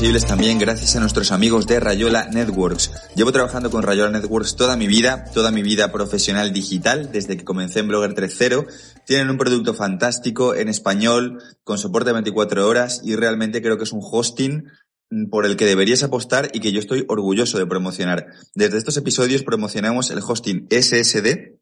posibles también gracias a nuestros amigos de Rayola Networks. Llevo trabajando con Rayola Networks toda mi vida, toda mi vida profesional digital, desde que comencé en Blogger 3.0. Tienen un producto fantástico en español, con soporte 24 horas y realmente creo que es un hosting por el que deberías apostar y que yo estoy orgulloso de promocionar. Desde estos episodios promocionamos el hosting SSD,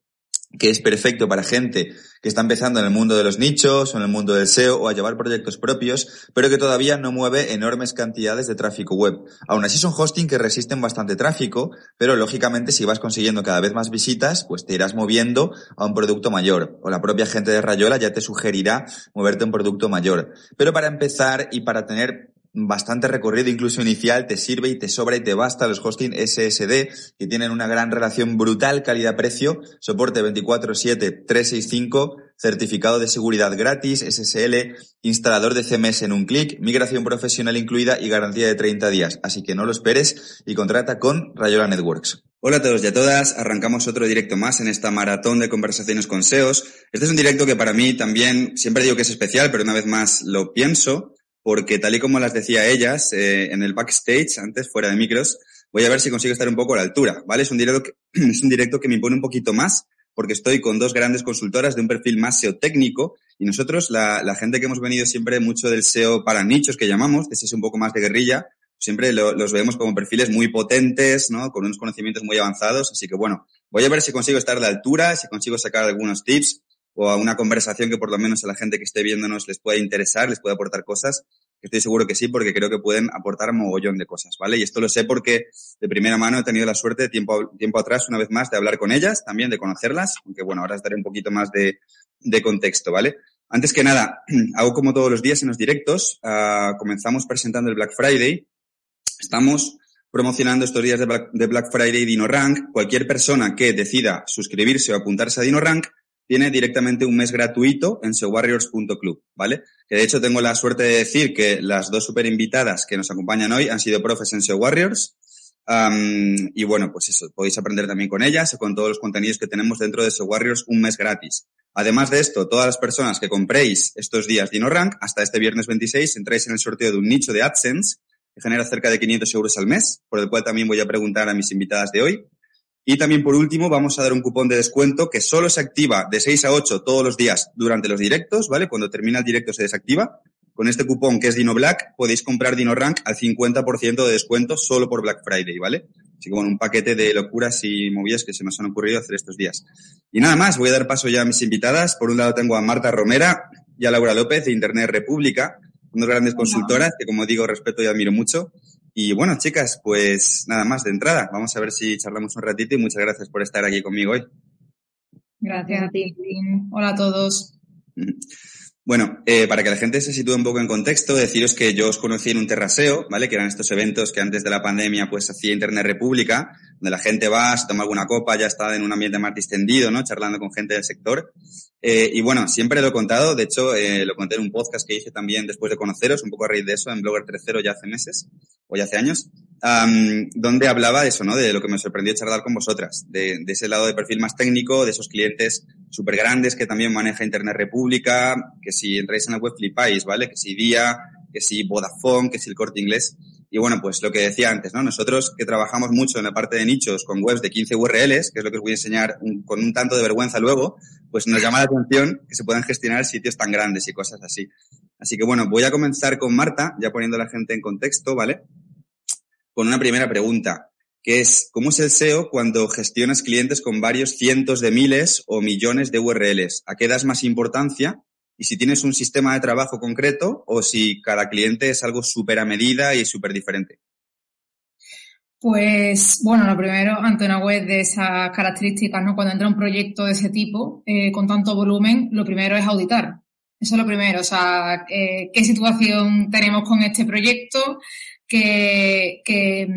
que es perfecto para gente que está empezando en el mundo de los nichos o en el mundo del SEO o a llevar proyectos propios, pero que todavía no mueve enormes cantidades de tráfico web. Aún así son hosting que resisten bastante tráfico, pero lógicamente si vas consiguiendo cada vez más visitas, pues te irás moviendo a un producto mayor o la propia gente de Rayola ya te sugerirá moverte a un producto mayor. Pero para empezar y para tener bastante recorrido, incluso inicial, te sirve y te sobra y te basta los hosting SSD, que tienen una gran relación brutal calidad-precio, soporte 24-7, 365, certificado de seguridad gratis, SSL, instalador de CMS en un clic, migración profesional incluida y garantía de 30 días. Así que no lo esperes y contrata con Rayola Networks. Hola a todos y a todas, arrancamos otro directo más en esta maratón de conversaciones con SEOs. Este es un directo que para mí también, siempre digo que es especial, pero una vez más lo pienso, porque tal y como las decía ellas eh, en el backstage, antes fuera de micros, voy a ver si consigo estar un poco a la altura, ¿vale? Es un directo que, es un directo que me impone un poquito más porque estoy con dos grandes consultoras de un perfil más SEO técnico y nosotros, la, la gente que hemos venido siempre mucho del SEO para nichos que llamamos, de ese un poco más de guerrilla, siempre lo, los vemos como perfiles muy potentes, ¿no? Con unos conocimientos muy avanzados. Así que bueno, voy a ver si consigo estar a la altura, si consigo sacar algunos tips o a una conversación que por lo menos a la gente que esté viéndonos les pueda interesar, les pueda aportar cosas. Estoy seguro que sí, porque creo que pueden aportar mogollón de cosas, ¿vale? Y esto lo sé porque de primera mano he tenido la suerte tiempo, tiempo atrás, una vez más, de hablar con ellas, también de conocerlas, aunque bueno, ahora os daré un poquito más de, de contexto, ¿vale? Antes que nada, hago como todos los días en los directos, uh, comenzamos presentando el Black Friday. Estamos promocionando estos días de Black, de Black Friday DinoRank. Cualquier persona que decida suscribirse o apuntarse a DinoRank tiene directamente un mes gratuito en seowarriors.club, ¿vale? Que de hecho tengo la suerte de decir que las dos super invitadas que nos acompañan hoy han sido profes en SEO Warriors. Um, y bueno, pues eso, podéis aprender también con ellas y con todos los contenidos que tenemos dentro de SEO Warriors un mes gratis. Además de esto, todas las personas que compréis estos días DinoRank, hasta este viernes 26, entráis en el sorteo de un nicho de AdSense que genera cerca de 500 euros al mes, por el cual también voy a preguntar a mis invitadas de hoy. Y también por último vamos a dar un cupón de descuento que solo se activa de 6 a 8 todos los días durante los directos, ¿vale? Cuando termina el directo se desactiva. Con este cupón que es Dino Black podéis comprar Dino Rank al 50% de descuento solo por Black Friday, ¿vale? Así que bueno, un paquete de locuras y movidas que se nos han ocurrido hacer estos días. Y nada más, voy a dar paso ya a mis invitadas. Por un lado tengo a Marta Romera y a Laura López de Internet República, unas grandes consultoras que como digo respeto y admiro mucho. Y bueno, chicas, pues nada más de entrada. Vamos a ver si charlamos un ratito y muchas gracias por estar aquí conmigo hoy. Gracias a ti. Hola a todos. Bueno, eh, para que la gente se sitúe un poco en contexto, deciros que yo os conocí en un terraseo, ¿vale? Que eran estos eventos que antes de la pandemia pues hacía Internet República, donde la gente va, se toma alguna copa, ya está en un ambiente más distendido, ¿no? Charlando con gente del sector. Eh, y bueno, siempre lo he contado, de hecho, eh, lo conté en un podcast que hice también después de conoceros, un poco a raíz de eso, en Blogger 3.0 ya hace meses, o ya hace años, um, donde hablaba de eso, ¿no? De lo que me sorprendió charlar con vosotras, de, de ese lado de perfil más técnico, de esos clientes súper grandes que también maneja Internet República, que si entráis en la web flipáis, ¿vale? Que si Día, que si Vodafone, que si el Corte Inglés. Y bueno, pues lo que decía antes, ¿no? Nosotros que trabajamos mucho en la parte de nichos con webs de 15 URLs, que es lo que os voy a enseñar con un tanto de vergüenza luego, pues nos llama la atención que se puedan gestionar sitios tan grandes y cosas así. Así que bueno, voy a comenzar con Marta, ya poniendo a la gente en contexto, ¿vale? Con una primera pregunta, que es, ¿cómo es el SEO cuando gestionas clientes con varios cientos de miles o millones de URLs? ¿A qué das más importancia? y si tienes un sistema de trabajo concreto o si cada cliente es algo súper a medida y súper diferente. Pues bueno, lo primero, ante una web de esas características, ¿no? Cuando entra un proyecto de ese tipo, eh, con tanto volumen, lo primero es auditar. Eso es lo primero, o sea, eh, qué situación tenemos con este proyecto, que, que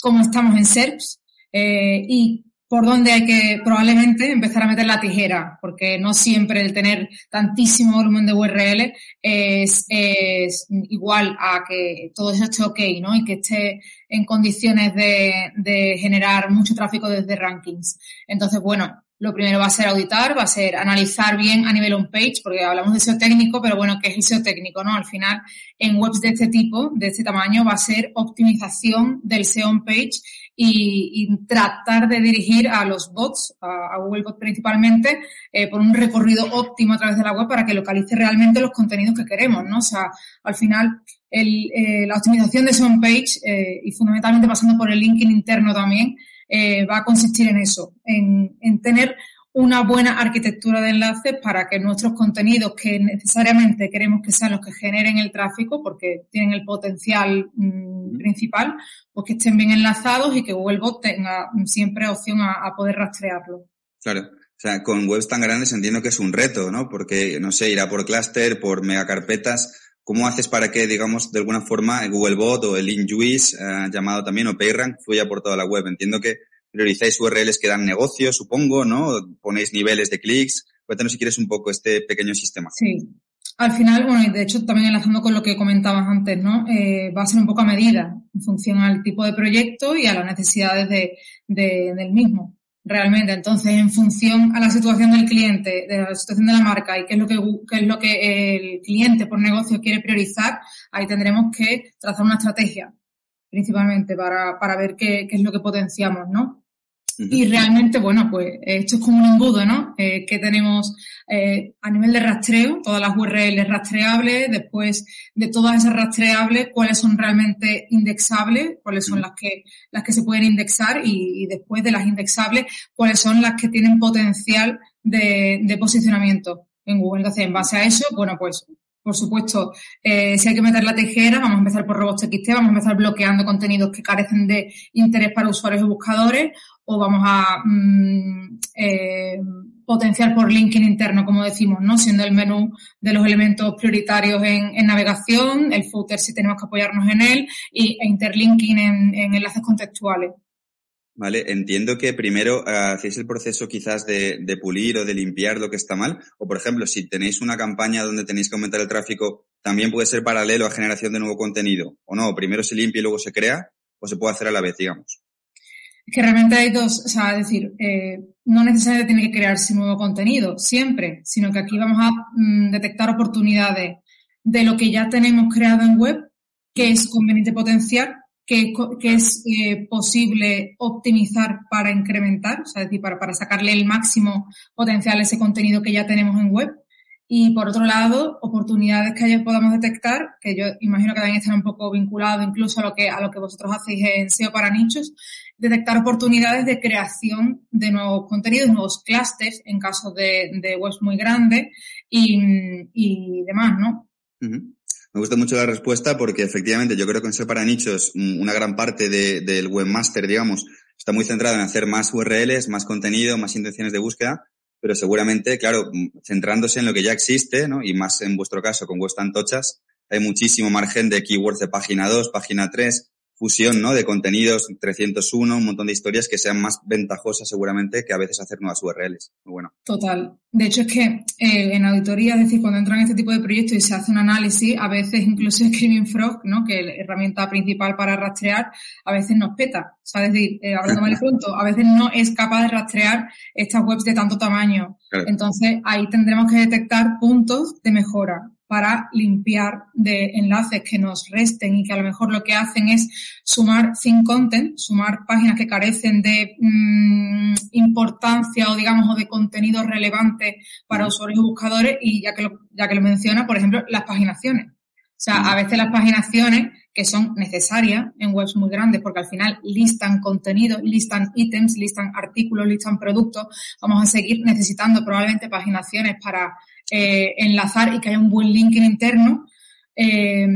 cómo estamos en SERPs eh, y por donde hay que probablemente empezar a meter la tijera, porque no siempre el tener tantísimo volumen de URL es, es igual a que todo eso esté ok, ¿no? Y que esté en condiciones de, de generar mucho tráfico desde rankings. Entonces, bueno, lo primero va a ser auditar, va a ser analizar bien a nivel on-page, porque hablamos de SEO técnico, pero bueno, ¿qué es el SEO técnico? no? Al final, en webs de este tipo, de este tamaño, va a ser optimización del SEO on-page y, tratar de dirigir a los bots, a, Google Bot principalmente, eh, por un recorrido óptimo a través de la web para que localice realmente los contenidos que queremos, ¿no? O sea, al final, el, eh, la optimización de ese on-page eh, y fundamentalmente pasando por el linking interno también, eh, va a consistir en eso, en, en, tener una buena arquitectura de enlaces para que nuestros contenidos que necesariamente queremos que sean los que generen el tráfico, porque tienen el potencial mm, principal, pues que estén bien enlazados y que Google Bot tenga siempre opción a, a poder rastrearlo. Claro. O sea, con webs tan grandes entiendo que es un reto, ¿no? Porque, no sé, irá por clúster, por megacarpetas. ¿Cómo haces para que, digamos, de alguna forma el Googlebot o el InJuice, eh, llamado también, o PageRank, fluya por toda la web? Entiendo que priorizáis URLs que dan negocio, supongo, ¿no? Ponéis niveles de clics. Cuéntanos si quieres un poco este pequeño sistema. Sí. Al final, bueno, y de hecho también enlazando con lo que comentabas antes, ¿no? Eh, va a ser un poco a medida, en función al tipo de proyecto y a las necesidades de, de, del mismo realmente. Entonces, en función a la situación del cliente, de la situación de la marca y qué es lo que, qué es lo que el cliente por negocio quiere priorizar, ahí tendremos que trazar una estrategia, principalmente, para, para ver qué, qué es lo que potenciamos, ¿no? Y realmente, bueno, pues esto es como un embudo, ¿no? Eh, que tenemos eh, a nivel de rastreo, todas las URLs rastreables, después de todas esas rastreables, cuáles son realmente indexables, cuáles son las que, las que se pueden indexar y, después de las indexables, cuáles son las que tienen potencial de, de posicionamiento en Google. Entonces, en base a eso, bueno, pues por supuesto, eh, si hay que meter la tijera, vamos a empezar por robots.txt, vamos a empezar bloqueando contenidos que carecen de interés para usuarios y buscadores, o vamos a mm, eh, potenciar por linking interno, como decimos, ¿no? Siendo el menú de los elementos prioritarios en, en navegación, el footer si tenemos que apoyarnos en él, y, e interlinking en, en enlaces contextuales. Vale, entiendo que primero uh, hacéis el proceso quizás de, de, pulir o de limpiar lo que está mal. O, por ejemplo, si tenéis una campaña donde tenéis que aumentar el tráfico, también puede ser paralelo a generación de nuevo contenido. O no, primero se limpia y luego se crea, o se puede hacer a la vez, digamos. Que realmente hay dos, o sea, es decir, eh, no necesariamente tiene que crearse nuevo contenido, siempre, sino que aquí vamos a mm, detectar oportunidades de lo que ya tenemos creado en web, que es conveniente potenciar que, que es eh, posible optimizar para incrementar, o sea, es decir, para, para sacarle el máximo potencial a ese contenido que ya tenemos en web. Y por otro lado, oportunidades que podamos detectar, que yo imagino que también están un poco vinculados incluso a lo que, a lo que vosotros hacéis en SEO para nichos, detectar oportunidades de creación de nuevos contenidos, nuevos clusters en caso de, de webs muy grandes y, demás, ¿no? Me gusta mucho la respuesta porque efectivamente yo creo que en ser para nichos una gran parte de, del webmaster, digamos, está muy centrado en hacer más URLs, más contenido, más intenciones de búsqueda, pero seguramente, claro, centrándose en lo que ya existe, ¿no? Y más en vuestro caso con webs tan tochas, hay muchísimo margen de keywords de página 2, página 3, fusión, ¿no? De contenidos 301, un montón de historias que sean más ventajosas seguramente que a veces hacer nuevas URLs. Muy bueno. Total. De hecho es que eh, en auditoría, es decir, cuando entran en este tipo de proyectos y se hace un análisis, a veces incluso Screaming Frog, ¿no? Que es la herramienta principal para rastrear, a veces nos peta. O sea, es decir, eh, hablando mal y pronto, a veces no es capaz de rastrear estas webs de tanto tamaño. Entonces ahí tendremos que detectar puntos de mejora para limpiar de enlaces que nos resten y que a lo mejor lo que hacen es sumar sin content, sumar páginas que carecen de mmm, importancia o digamos o de contenido relevante para usuarios y buscadores y ya que lo, ya que lo menciona, por ejemplo, las paginaciones. O sea, a veces las paginaciones que son necesarias en webs muy grandes porque al final listan contenido, listan ítems, listan artículos, listan productos. Vamos a seguir necesitando probablemente paginaciones para eh, enlazar y que haya un buen linking interno, eh,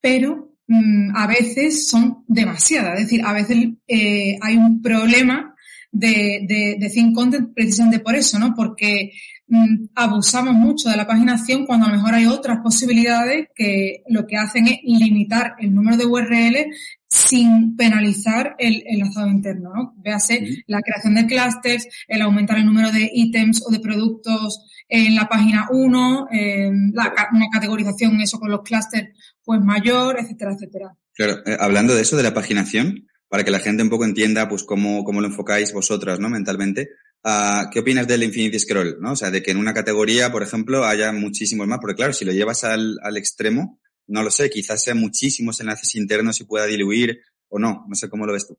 pero mm, a veces son demasiadas. Es decir, a veces eh, hay un problema de, de, de thin content precisamente por eso, ¿no? Porque mm, abusamos mucho de la paginación cuando a lo mejor hay otras posibilidades que lo que hacen es limitar el número de URL sin penalizar el enlazado interno, ¿no? Véase la creación de clusters, el aumentar el número de ítems o de productos en la página 1, una categorización eso con los clústeres pues mayor, etcétera, etcétera. Claro, eh, hablando de eso, de la paginación, para que la gente un poco entienda pues cómo, cómo lo enfocáis vosotras, ¿no? Mentalmente. Ah, ¿Qué opinas del Infinity Scroll? ¿no? O sea, de que en una categoría, por ejemplo, haya muchísimos más, porque claro, si lo llevas al, al extremo, no lo sé, quizás sean muchísimos enlaces internos y pueda diluir o no. No sé cómo lo ves tú.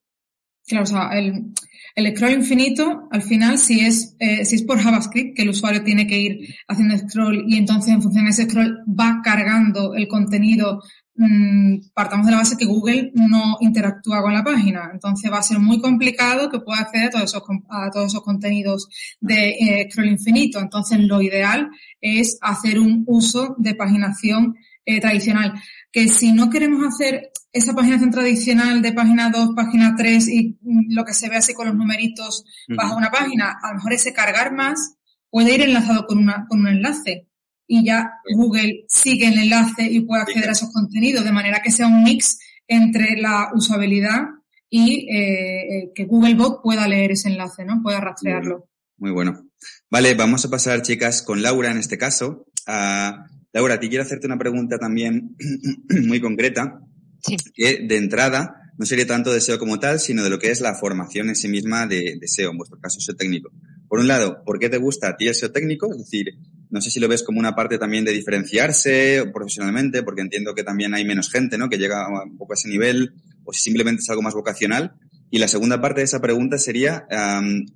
Claro, o sea, el, el scroll infinito, al final, si es, eh, si es por JavaScript, que el usuario tiene que ir haciendo scroll y entonces en función de ese scroll va cargando el contenido Mm, partamos de la base que Google no interactúa con la página. Entonces va a ser muy complicado que pueda acceder a todos esos, a todos esos contenidos de eh, scroll infinito. Entonces lo ideal es hacer un uso de paginación eh, tradicional. Que si no queremos hacer esa paginación tradicional de página 2, página 3 y mm, lo que se ve así con los numeritos bajo una página, a lo mejor ese cargar más puede ir enlazado con, una, con un enlace y ya Google sigue el enlace y puede acceder a esos contenidos, de manera que sea un mix entre la usabilidad y eh, eh, que Googlebot pueda leer ese enlace, ¿no? Pueda rastrearlo. Muy bueno. Vale, vamos a pasar, chicas, con Laura en este caso. Uh, Laura, te quiero hacerte una pregunta también muy concreta. Sí. Que de entrada no sería tanto de SEO como tal, sino de lo que es la formación en sí misma de, de SEO, en vuestro caso SEO técnico. Por un lado, ¿por qué te gusta a ti el SEO técnico? Es decir, no sé si lo ves como una parte también de diferenciarse profesionalmente, porque entiendo que también hay menos gente, ¿no? Que llega un poco a ese nivel, o si simplemente es algo más vocacional. Y la segunda parte de esa pregunta sería,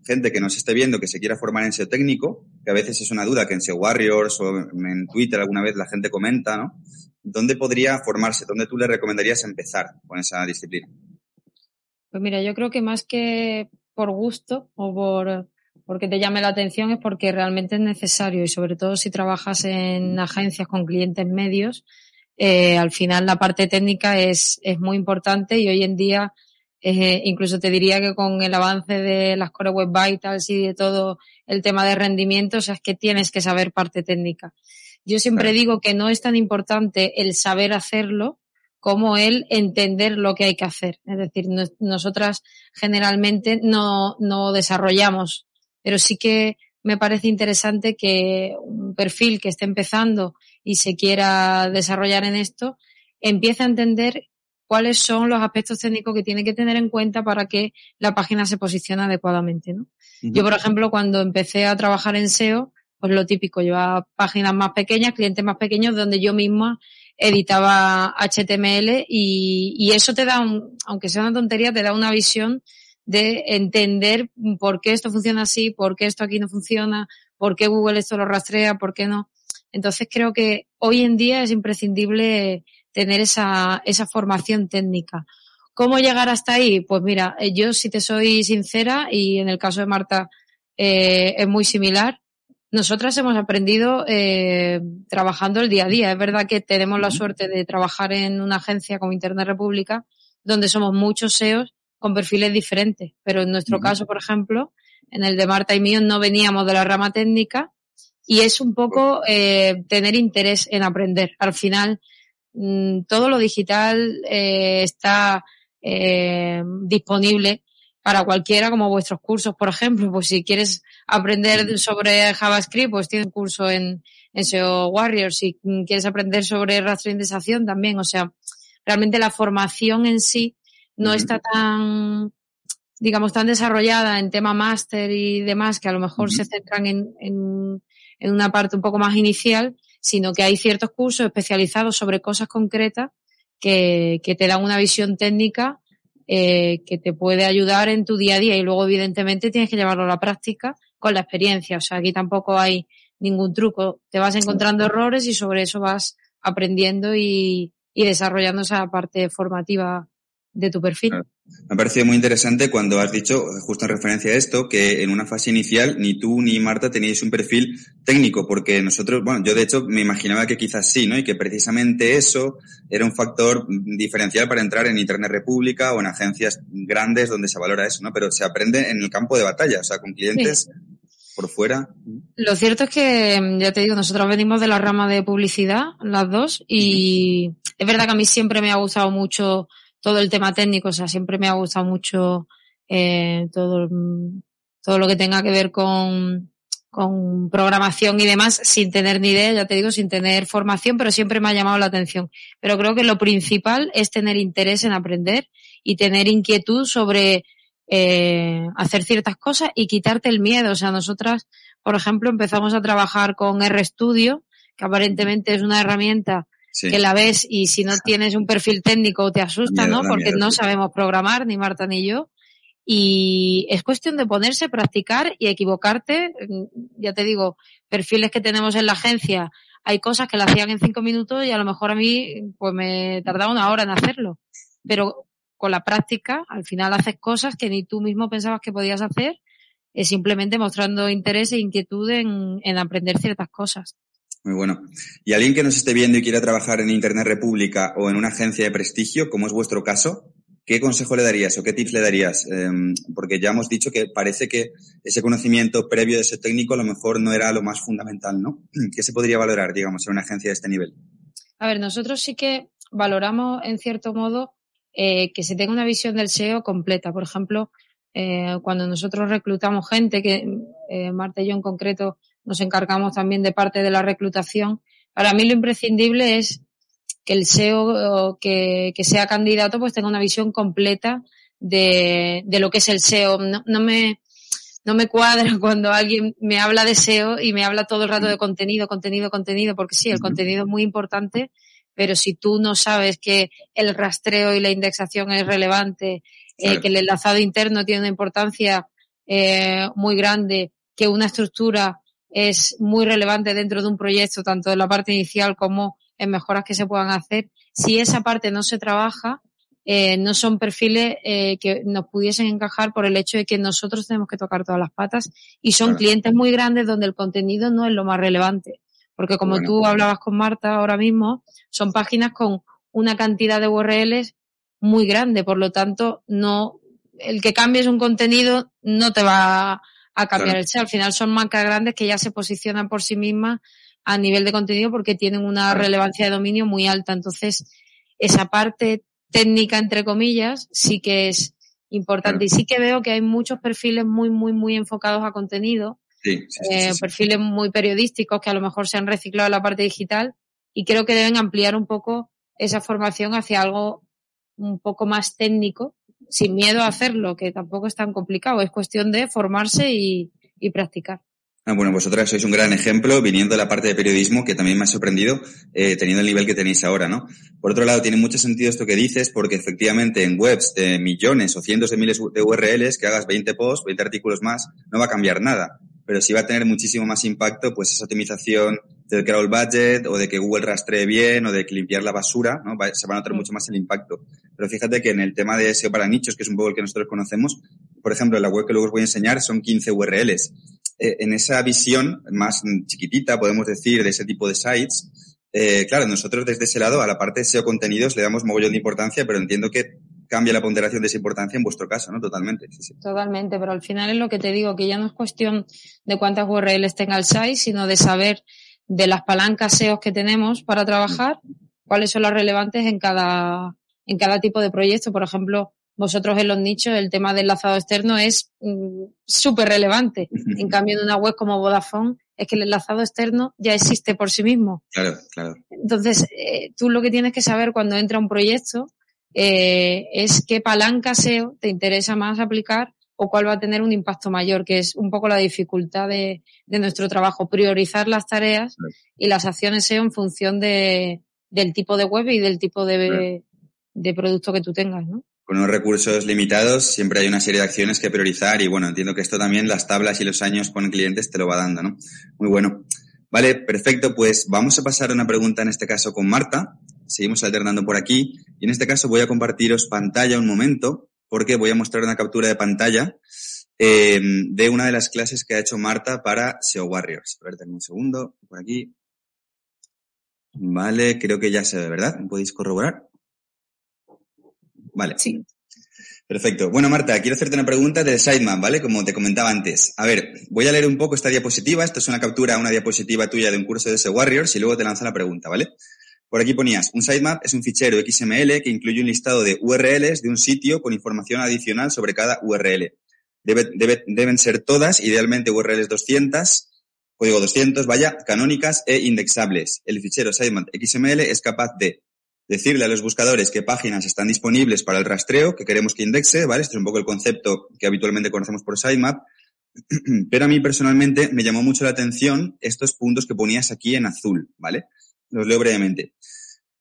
gente que nos esté viendo, que se quiera formar en SEO técnico, que a veces es una duda que en SEO Warriors o en Twitter alguna vez la gente comenta, ¿no? ¿Dónde podría formarse? ¿Dónde tú le recomendarías empezar con esa disciplina? Pues mira, yo creo que más que por gusto o por porque te llame la atención es porque realmente es necesario y sobre todo si trabajas en agencias con clientes medios, eh, al final la parte técnica es, es muy importante y hoy en día eh, incluso te diría que con el avance de las Core Web Vitals y de todo el tema de rendimiento, o sea, es que tienes que saber parte técnica. Yo siempre digo que no es tan importante el saber hacerlo como el entender lo que hay que hacer. Es decir, nosotras generalmente no, no desarrollamos pero sí que me parece interesante que un perfil que esté empezando y se quiera desarrollar en esto empiece a entender cuáles son los aspectos técnicos que tiene que tener en cuenta para que la página se posicione adecuadamente, ¿no? Yo, por ejemplo, cuando empecé a trabajar en SEO, pues lo típico, llevaba páginas más pequeñas, clientes más pequeños, donde yo misma editaba HTML y, y eso te da, un, aunque sea una tontería, te da una visión de entender por qué esto funciona así, por qué esto aquí no funciona, por qué Google esto lo rastrea, por qué no. Entonces creo que hoy en día es imprescindible tener esa, esa formación técnica. ¿Cómo llegar hasta ahí? Pues mira, eh, yo si te soy sincera y en el caso de Marta eh, es muy similar, nosotras hemos aprendido eh, trabajando el día a día. Es verdad que tenemos la suerte de trabajar en una agencia como Internet República, donde somos muchos SEOs con perfiles diferentes. Pero en nuestro caso, por ejemplo, en el de Marta y mío no veníamos de la rama técnica y es un poco eh, tener interés en aprender. Al final, mm, todo lo digital eh, está eh, disponible para cualquiera, como vuestros cursos, por ejemplo. Pues si quieres aprender sobre JavaScript, pues tienes un curso en, en SEO Warriors. Si quieres aprender sobre rastrización, también. O sea, realmente la formación en sí no está tan, digamos, tan desarrollada en tema máster y demás, que a lo mejor se centran en, en, en, una parte un poco más inicial, sino que hay ciertos cursos especializados sobre cosas concretas que, que te dan una visión técnica eh, que te puede ayudar en tu día a día y luego evidentemente tienes que llevarlo a la práctica con la experiencia. O sea, aquí tampoco hay ningún truco. Te vas encontrando errores y sobre eso vas aprendiendo y, y desarrollando esa parte formativa de tu perfil. Me ha parecido muy interesante cuando has dicho, justo en referencia a esto, que en una fase inicial ni tú ni Marta teníais un perfil técnico, porque nosotros, bueno, yo de hecho me imaginaba que quizás sí, ¿no? Y que precisamente eso era un factor diferencial para entrar en Internet República o en agencias grandes donde se valora eso, ¿no? Pero se aprende en el campo de batalla, o sea, con clientes por fuera. Lo cierto es que, ya te digo, nosotros venimos de la rama de publicidad, las dos, y es verdad que a mí siempre me ha gustado mucho todo el tema técnico, o sea, siempre me ha gustado mucho eh, todo, todo lo que tenga que ver con, con programación y demás, sin tener ni idea, ya te digo, sin tener formación, pero siempre me ha llamado la atención. Pero creo que lo principal es tener interés en aprender y tener inquietud sobre eh, hacer ciertas cosas y quitarte el miedo. O sea, nosotras, por ejemplo, empezamos a trabajar con RStudio, que aparentemente es una herramienta que la ves y si no tienes un perfil técnico te asusta, ¿no? Porque no sabemos programar, ni Marta ni yo. Y es cuestión de ponerse, practicar y equivocarte. Ya te digo, perfiles que tenemos en la agencia, hay cosas que la hacían en cinco minutos y a lo mejor a mí pues me tardaba una hora en hacerlo. Pero con la práctica, al final haces cosas que ni tú mismo pensabas que podías hacer, es simplemente mostrando interés e inquietud en, en aprender ciertas cosas. Muy bueno. Y alguien que nos esté viendo y quiera trabajar en Internet República o en una agencia de prestigio, como es vuestro caso, ¿qué consejo le darías o qué tips le darías? Em, porque ya hemos dicho que parece que ese conocimiento previo de ese técnico a lo mejor no era lo más fundamental, ¿no? ¿Qué se podría valorar, digamos, en una agencia de este nivel? A ver, nosotros sí que valoramos, en cierto modo, eh, que se tenga una visión del SEO completa. Por ejemplo, eh, cuando nosotros reclutamos gente, que eh, Marta y yo en concreto nos encargamos también de parte de la reclutación, para mí lo imprescindible es que el SEO que, que sea candidato pues tenga una visión completa de, de lo que es el SEO. No, no, me, no me cuadra cuando alguien me habla de SEO y me habla todo el rato de contenido, contenido, contenido, porque sí, el contenido es muy importante, pero si tú no sabes que el rastreo y la indexación es relevante, eh, que el enlazado interno tiene una importancia eh, muy grande, que una estructura es muy relevante dentro de un proyecto, tanto en la parte inicial como en mejoras que se puedan hacer, si esa parte no se trabaja, eh, no son perfiles eh, que nos pudiesen encajar por el hecho de que nosotros tenemos que tocar todas las patas y son clientes muy grandes donde el contenido no es lo más relevante. Porque como tú hablabas con Marta ahora mismo, son páginas con una cantidad de URLs muy grande, por lo tanto, no, el que cambies un contenido no te va a cambiar el SEO. Al final son marcas grandes que ya se posicionan por sí mismas a nivel de contenido porque tienen una relevancia de dominio muy alta. Entonces, esa parte técnica, entre comillas, sí que es importante. Y sí que veo que hay muchos perfiles muy, muy, muy enfocados a contenido Sí, eh, perfiles muy periodísticos que a lo mejor se han reciclado en la parte digital y creo que deben ampliar un poco esa formación hacia algo un poco más técnico, sin miedo a hacerlo, que tampoco es tan complicado, es cuestión de formarse y, practicar. Ah, bueno, vosotras sois un gran ejemplo viniendo de la parte de periodismo que también me ha sorprendido eh, teniendo el nivel que tenéis ahora, ¿no? Por otro lado, tiene mucho sentido esto que dices porque efectivamente en webs de millones o cientos de miles de URLs que hagas 20 posts, 20 artículos más, no va a cambiar nada pero sí va a tener muchísimo más impacto pues esa optimización del crawl budget o de que Google rastree bien o de limpiar la basura, ¿no? se va a notar mucho más el impacto. Pero fíjate que en el tema de SEO para nichos, que es un poco el que nosotros conocemos, por ejemplo, la web que luego os voy a enseñar son 15 URLs. Eh, en esa visión más chiquitita, podemos decir, de ese tipo de sites, eh, claro, nosotros desde ese lado a la parte de SEO contenidos le damos mogollón de importancia, pero entiendo que cambia la ponderación de esa importancia en vuestro caso, ¿no? Totalmente. Totalmente, pero al final es lo que te digo, que ya no es cuestión de cuántas URLs tenga el site, sino de saber de las palancas SEO que tenemos para trabajar, cuáles son las relevantes en cada, en cada tipo de proyecto. Por ejemplo, vosotros en los nichos, el tema del enlazado externo es mm, súper relevante. En cambio, en una web como Vodafone, es que el enlazado externo ya existe por sí mismo. Claro, claro. Entonces, eh, tú lo que tienes que saber cuando entra un proyecto eh, es qué palanca SEO te interesa más aplicar o cuál va a tener un impacto mayor, que es un poco la dificultad de, nuestro trabajo, priorizar las tareas y las acciones SEO en función de, del tipo de web y del tipo de, de producto que tú tengas, ¿no? Con unos recursos limitados siempre hay una serie de acciones que priorizar y bueno, entiendo que esto también las tablas y los años con clientes te lo va dando, ¿no? Muy bueno. Vale, perfecto. Pues vamos a pasar a una pregunta en este caso con Marta seguimos alternando por aquí. Y en este caso voy a compartiros pantalla un momento, porque voy a mostrar una captura de pantalla eh, de una de las clases que ha hecho Marta para SEO Warriors. A ver, tengo un segundo, por aquí. Vale, creo que ya se ve, ¿verdad? ¿Me podéis corroborar? Vale. Sí. Perfecto. Bueno, Marta, quiero hacerte una pregunta de Sitemap, ¿vale? Como te comentaba antes. A ver, voy a leer un poco esta diapositiva. Esto es una captura, una diapositiva tuya de un curso de SEO Warriors y luego te lanzo la pregunta, ¿vale? Por aquí ponías, un sitemap es un fichero XML que incluye un listado de URLs de un sitio con información adicional sobre cada URL. deben ser todas, idealmente URLs 200, código 200, vaya, canónicas e indexables. El fichero sitemap XML es capaz de decirle a los buscadores qué páginas están disponibles para el rastreo que queremos que indexe, ¿vale? Este es un poco el concepto que habitualmente conocemos por sitemap. Pero a mí personalmente me llamó mucho la atención estos puntos que ponías aquí en azul, ¿vale? Los leo brevemente.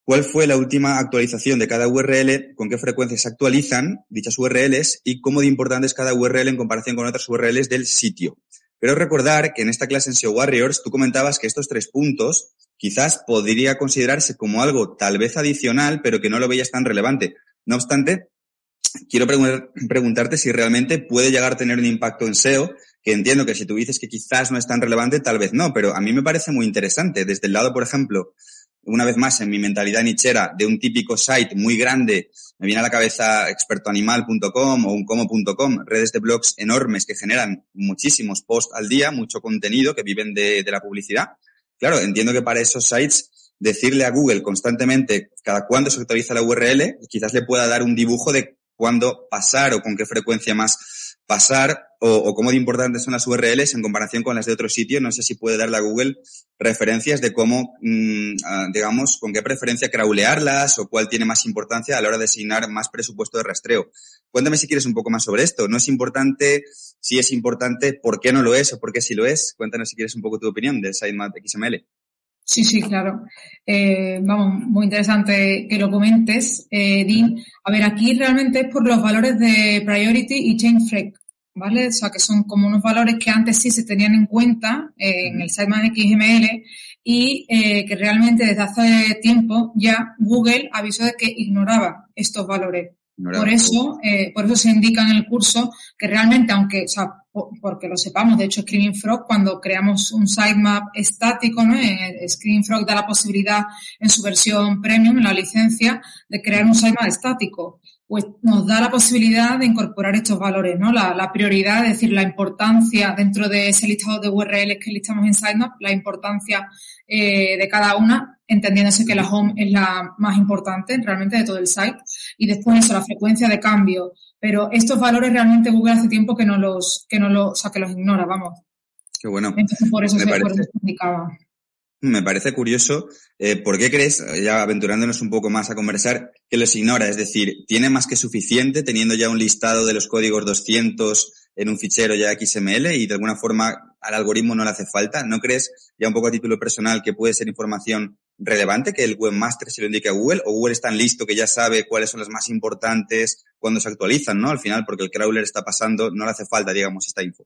¿Cuál fue la última actualización de cada URL? ¿Con qué frecuencia se actualizan dichas URLs? ¿Y cómo de importante es cada URL en comparación con otras URLs del sitio? Pero recordar que en esta clase en SEO Warriors tú comentabas que estos tres puntos quizás podría considerarse como algo tal vez adicional, pero que no lo veías tan relevante. No obstante, quiero preguntarte si realmente puede llegar a tener un impacto en SEO, que entiendo que si tú dices que quizás no es tan relevante, tal vez no, pero a mí me parece muy interesante. Desde el lado, por ejemplo, una vez más en mi mentalidad nichera de un típico site muy grande, me viene a la cabeza expertoanimal.com o uncomo.com, redes de blogs enormes que generan muchísimos posts al día, mucho contenido que viven de, de la publicidad. Claro, entiendo que para esos sites decirle a Google constantemente cada cuándo se actualiza la URL, quizás le pueda dar un dibujo de cuándo pasar o con qué frecuencia más pasar o, cómo de importantes son las URLs en comparación con las de otro sitio. No sé si puede darle a Google referencias de cómo, mm, ah, digamos, con qué preferencia crawlearlas o cuál tiene más importancia a la hora de asignar más presupuesto de rastreo. Cuéntame si quieres un poco más sobre esto. ¿No es importante? Si es importante, ¿por qué no lo es o por qué sí lo es? Cuéntanos si quieres un poco tu opinión de Sitemap XML. Sí, sí, claro. Eh, vamos, muy interesante que lo comentes, eh, Dean. A ver, aquí realmente es por los valores de priority y chain freq, ¿vale? O sea, que son como unos valores que antes sí se tenían en cuenta eh, en el sitemap XML y eh, que realmente desde hace tiempo ya Google avisó de que ignoraba estos valores. Por eso, eh, por eso se indica en el curso que realmente, aunque, o sea, porque lo sepamos, de hecho, Screaming Frog, cuando creamos un sitemap estático, ¿no? Screaming Frog da la posibilidad en su versión premium, en la licencia, de crear un sitemap estático pues nos da la posibilidad de incorporar estos valores, ¿no? La, prioridad, es decir, la importancia dentro de ese listado de URLs que listamos en Sitemap, la importancia eh, de cada una, entendiéndose que la home es la más importante realmente de todo el site, y después eso, la frecuencia de cambio. Pero estos valores realmente Google hace tiempo que no los, que no los, o sea, que los ignora, vamos. Qué bueno. Entonces por eso, se, por eso se indicaba. Me parece curioso. Eh, ¿Por qué crees, ya aventurándonos un poco más a conversar, que los ignora? Es decir, ¿tiene más que suficiente teniendo ya un listado de los códigos 200 en un fichero ya XML y de alguna forma al algoritmo no le hace falta? ¿No crees, ya un poco a título personal, que puede ser información relevante que el webmaster se lo indique a Google? ¿O Google es tan listo que ya sabe cuáles son las más importantes cuando se actualizan, ¿no? Al final, porque el crawler está pasando, no le hace falta, digamos, esta info.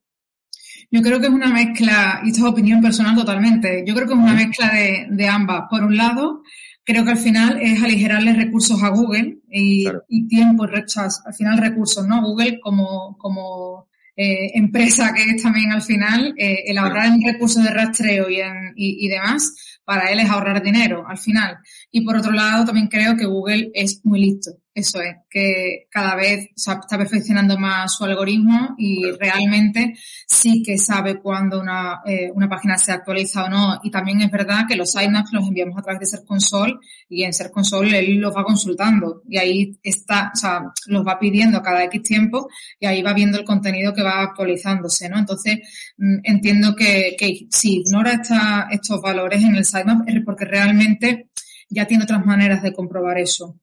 Yo creo que es una mezcla, y esto es opinión personal totalmente, yo creo que es una mezcla de, ambas. Por un lado, creo que al final es aligerarle recursos a Google y, y tiempo, rechaz, al final recursos, ¿no? Google como, como eh, empresa que es también al final, eh, el ahorrar en recursos de rastreo y, en, y, y demás, para él es ahorrar dinero al final. Y por otro lado, también creo que Google es muy listo. Eso es, que cada vez está perfeccionando más su algoritmo y realmente sí que sabe cuándo una, eh, una página se actualiza o no. Y también es verdad que los sitemaps los enviamos a través de Ser Console y en Ser Console él los va consultando y ahí está, o sea, los va pidiendo cada X tiempo y ahí va viendo el contenido que va actualizándose, ¿no? Entonces, mm, entiendo que, que si ignora esta, estos valores en el sitemap es porque realmente ya tiene otras maneras de comprobar eso.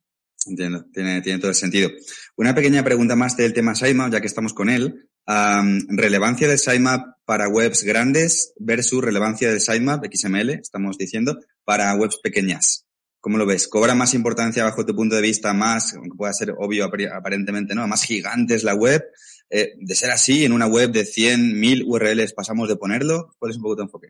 Entiendo, tiene, todo el sentido. Una pequeña pregunta más del tema Sitemap, ya que estamos con él. relevancia de Sitemap para webs grandes versus relevancia de Sitemap, XML, estamos diciendo, para webs pequeñas. ¿Cómo lo ves? ¿Cobra más importancia bajo tu punto de vista más, aunque pueda ser obvio aparentemente, ¿no? Más gigantes la web. Eh, de ser así, en una web de 100, 1000 URLs pasamos de ponerlo. ¿Cuál es un poco tu enfoque?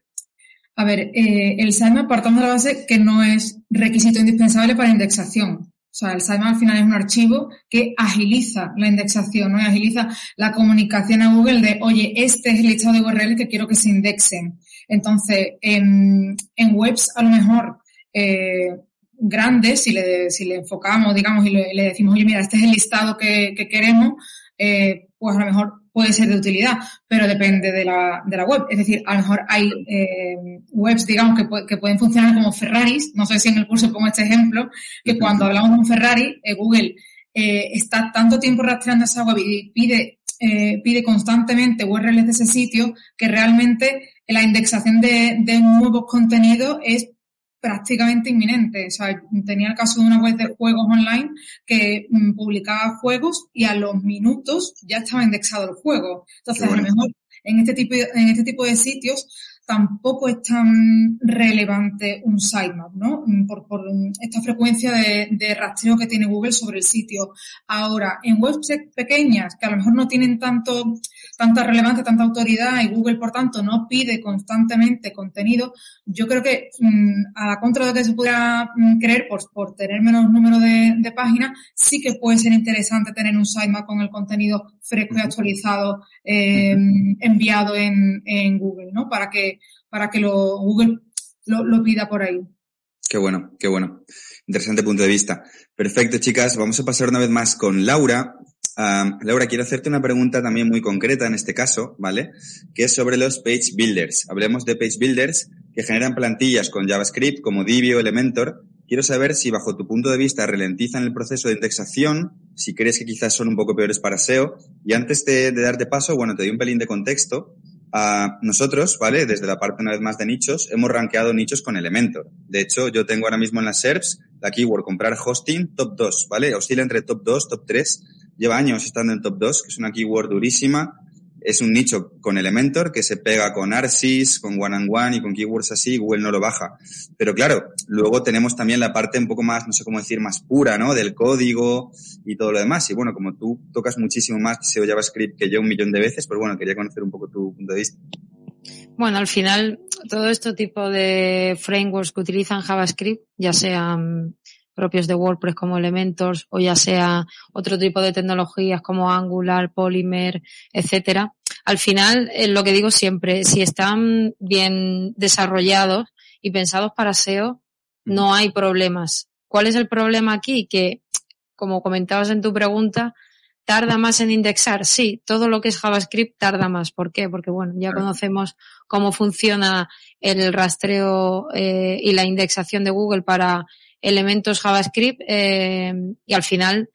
A ver, eh, el sitemap partamos de la base que no es requisito indispensable para indexación. O sea, el sitemap al final es un archivo que agiliza la indexación, ¿no? Y agiliza la comunicación a Google de, oye, este es el listado de URL que quiero que se indexen. Entonces, en, webs a lo mejor eh, grandes, si le, si le enfocamos, digamos, y le, decimos, oye, mira, este es el listado que, queremos, eh, pues a lo mejor puede ser de utilidad, pero depende de la, de la web. Es decir, a lo mejor hay eh, webs, digamos, que, que, pueden funcionar como Ferraris. No sé si en el curso pongo este ejemplo, que cuando hablamos de un Ferrari, eh, Google eh, está tanto tiempo rastreando esa web y pide, eh, pide constantemente URLs de ese sitio que realmente la indexación de, de nuevos contenidos es prácticamente inminente. O sea, tenía el caso de una web de juegos online que mm, publicaba juegos y a los minutos ya estaba indexado el juego. Entonces, a lo mejor en este tipo en este tipo de sitios tampoco es tan relevante un sitemap, ¿no? Mm, por, por esta frecuencia de, de, rastreo que tiene Google sobre el sitio. Ahora, en webs pequeñas, que a lo mejor no tienen tanto, tanta relevancia, tanta autoridad, y Google, por tanto, no pide constantemente contenido, yo creo que mm, a la contra de lo que se pudiera mm, creer por, por tener menos número de, de páginas, sí que puede ser interesante tener un sitemap con el contenido fresco y actualizado eh, enviado en, en Google, ¿no? Para que para que lo, Google lo, pida por ahí. Qué bueno, qué bueno. Interesante punto de vista. Perfecto, chicas. Vamos a pasar una vez más con Laura. Laura, quiero hacerte una pregunta también muy concreta en este caso, ¿vale? Que es sobre los page builders. Hablemos de page builders que generan plantillas con JavaScript como Divi o Elementor. Quiero saber si bajo tu punto de vista ralentizan el proceso de indexación, si crees que quizás son un poco peores para SEO. Y antes de, de darte paso, bueno, te doy un pelín de contexto nosotros, ¿vale? Desde la parte una vez más de nichos, hemos rankeado nichos con Elementor. De hecho, yo tengo ahora mismo en las SERPs la keyword comprar hosting top 2, ¿vale? Oscila entre top 2, top 3. Lleva años estando en top 2, que es una keyword durísima es un nicho con Elementor que se pega con Arsis, con One and One y con keywords así, Google no lo baja. Pero claro, luego tenemos también la parte un poco más, no sé cómo decir, más pura, ¿no? Del código y todo lo demás. Y bueno, como tú tocas muchísimo más SEO JavaScript que yo un millón de veces, pues bueno, quería conocer un poco tu punto de vista. Bueno, al final, todo este tipo de frameworks que utilizan JavaScript, ya sean propios de WordPress como Elementors o ya sea otro tipo de tecnologías como Angular, Polymer, etcétera. Al final, es lo que digo siempre, si están bien desarrollados y pensados para SEO, no hay problemas. ¿Cuál es el problema aquí? Que, como comentabas en tu pregunta, tarda más en indexar. Sí, todo lo que es JavaScript tarda más. ¿Por qué? Porque, bueno, ya conocemos cómo funciona el rastreo eh, y la indexación de Google para elementos JavaScript eh, y al final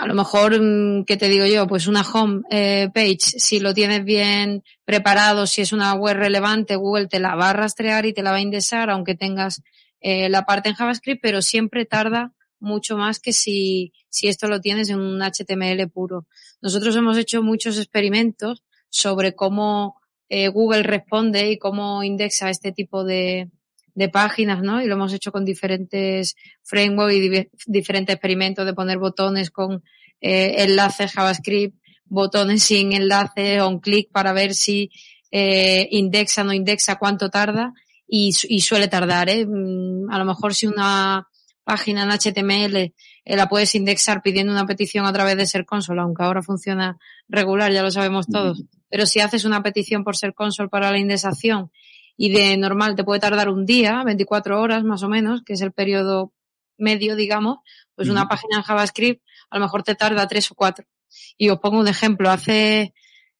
a lo mejor, mm, ¿qué te digo yo? Pues una home eh, page, si lo tienes bien preparado, si es una web relevante, Google te la va a rastrear y te la va a indexar, aunque tengas eh, la parte en JavaScript, pero siempre tarda mucho más que si, si esto lo tienes en un HTML puro. Nosotros hemos hecho muchos experimentos sobre cómo Google responde y cómo indexa este tipo de, de páginas, ¿no? Y lo hemos hecho con diferentes frameworks y diferentes experimentos de poner botones con eh, enlaces JavaScript, botones sin enlace, on click para ver si eh, indexa o no indexa, cuánto tarda y, y suele tardar, ¿eh? Mm, a lo mejor si una página en HTML eh, la puedes indexar pidiendo una petición a través de Ser Console, aunque ahora funciona regular, ya lo sabemos todos. Pero si haces una petición por Ser Console para la indexación y de normal te puede tardar un día, 24 horas más o menos, que es el periodo medio, digamos, pues una página en JavaScript a lo mejor te tarda tres o cuatro. Y os pongo un ejemplo. Hace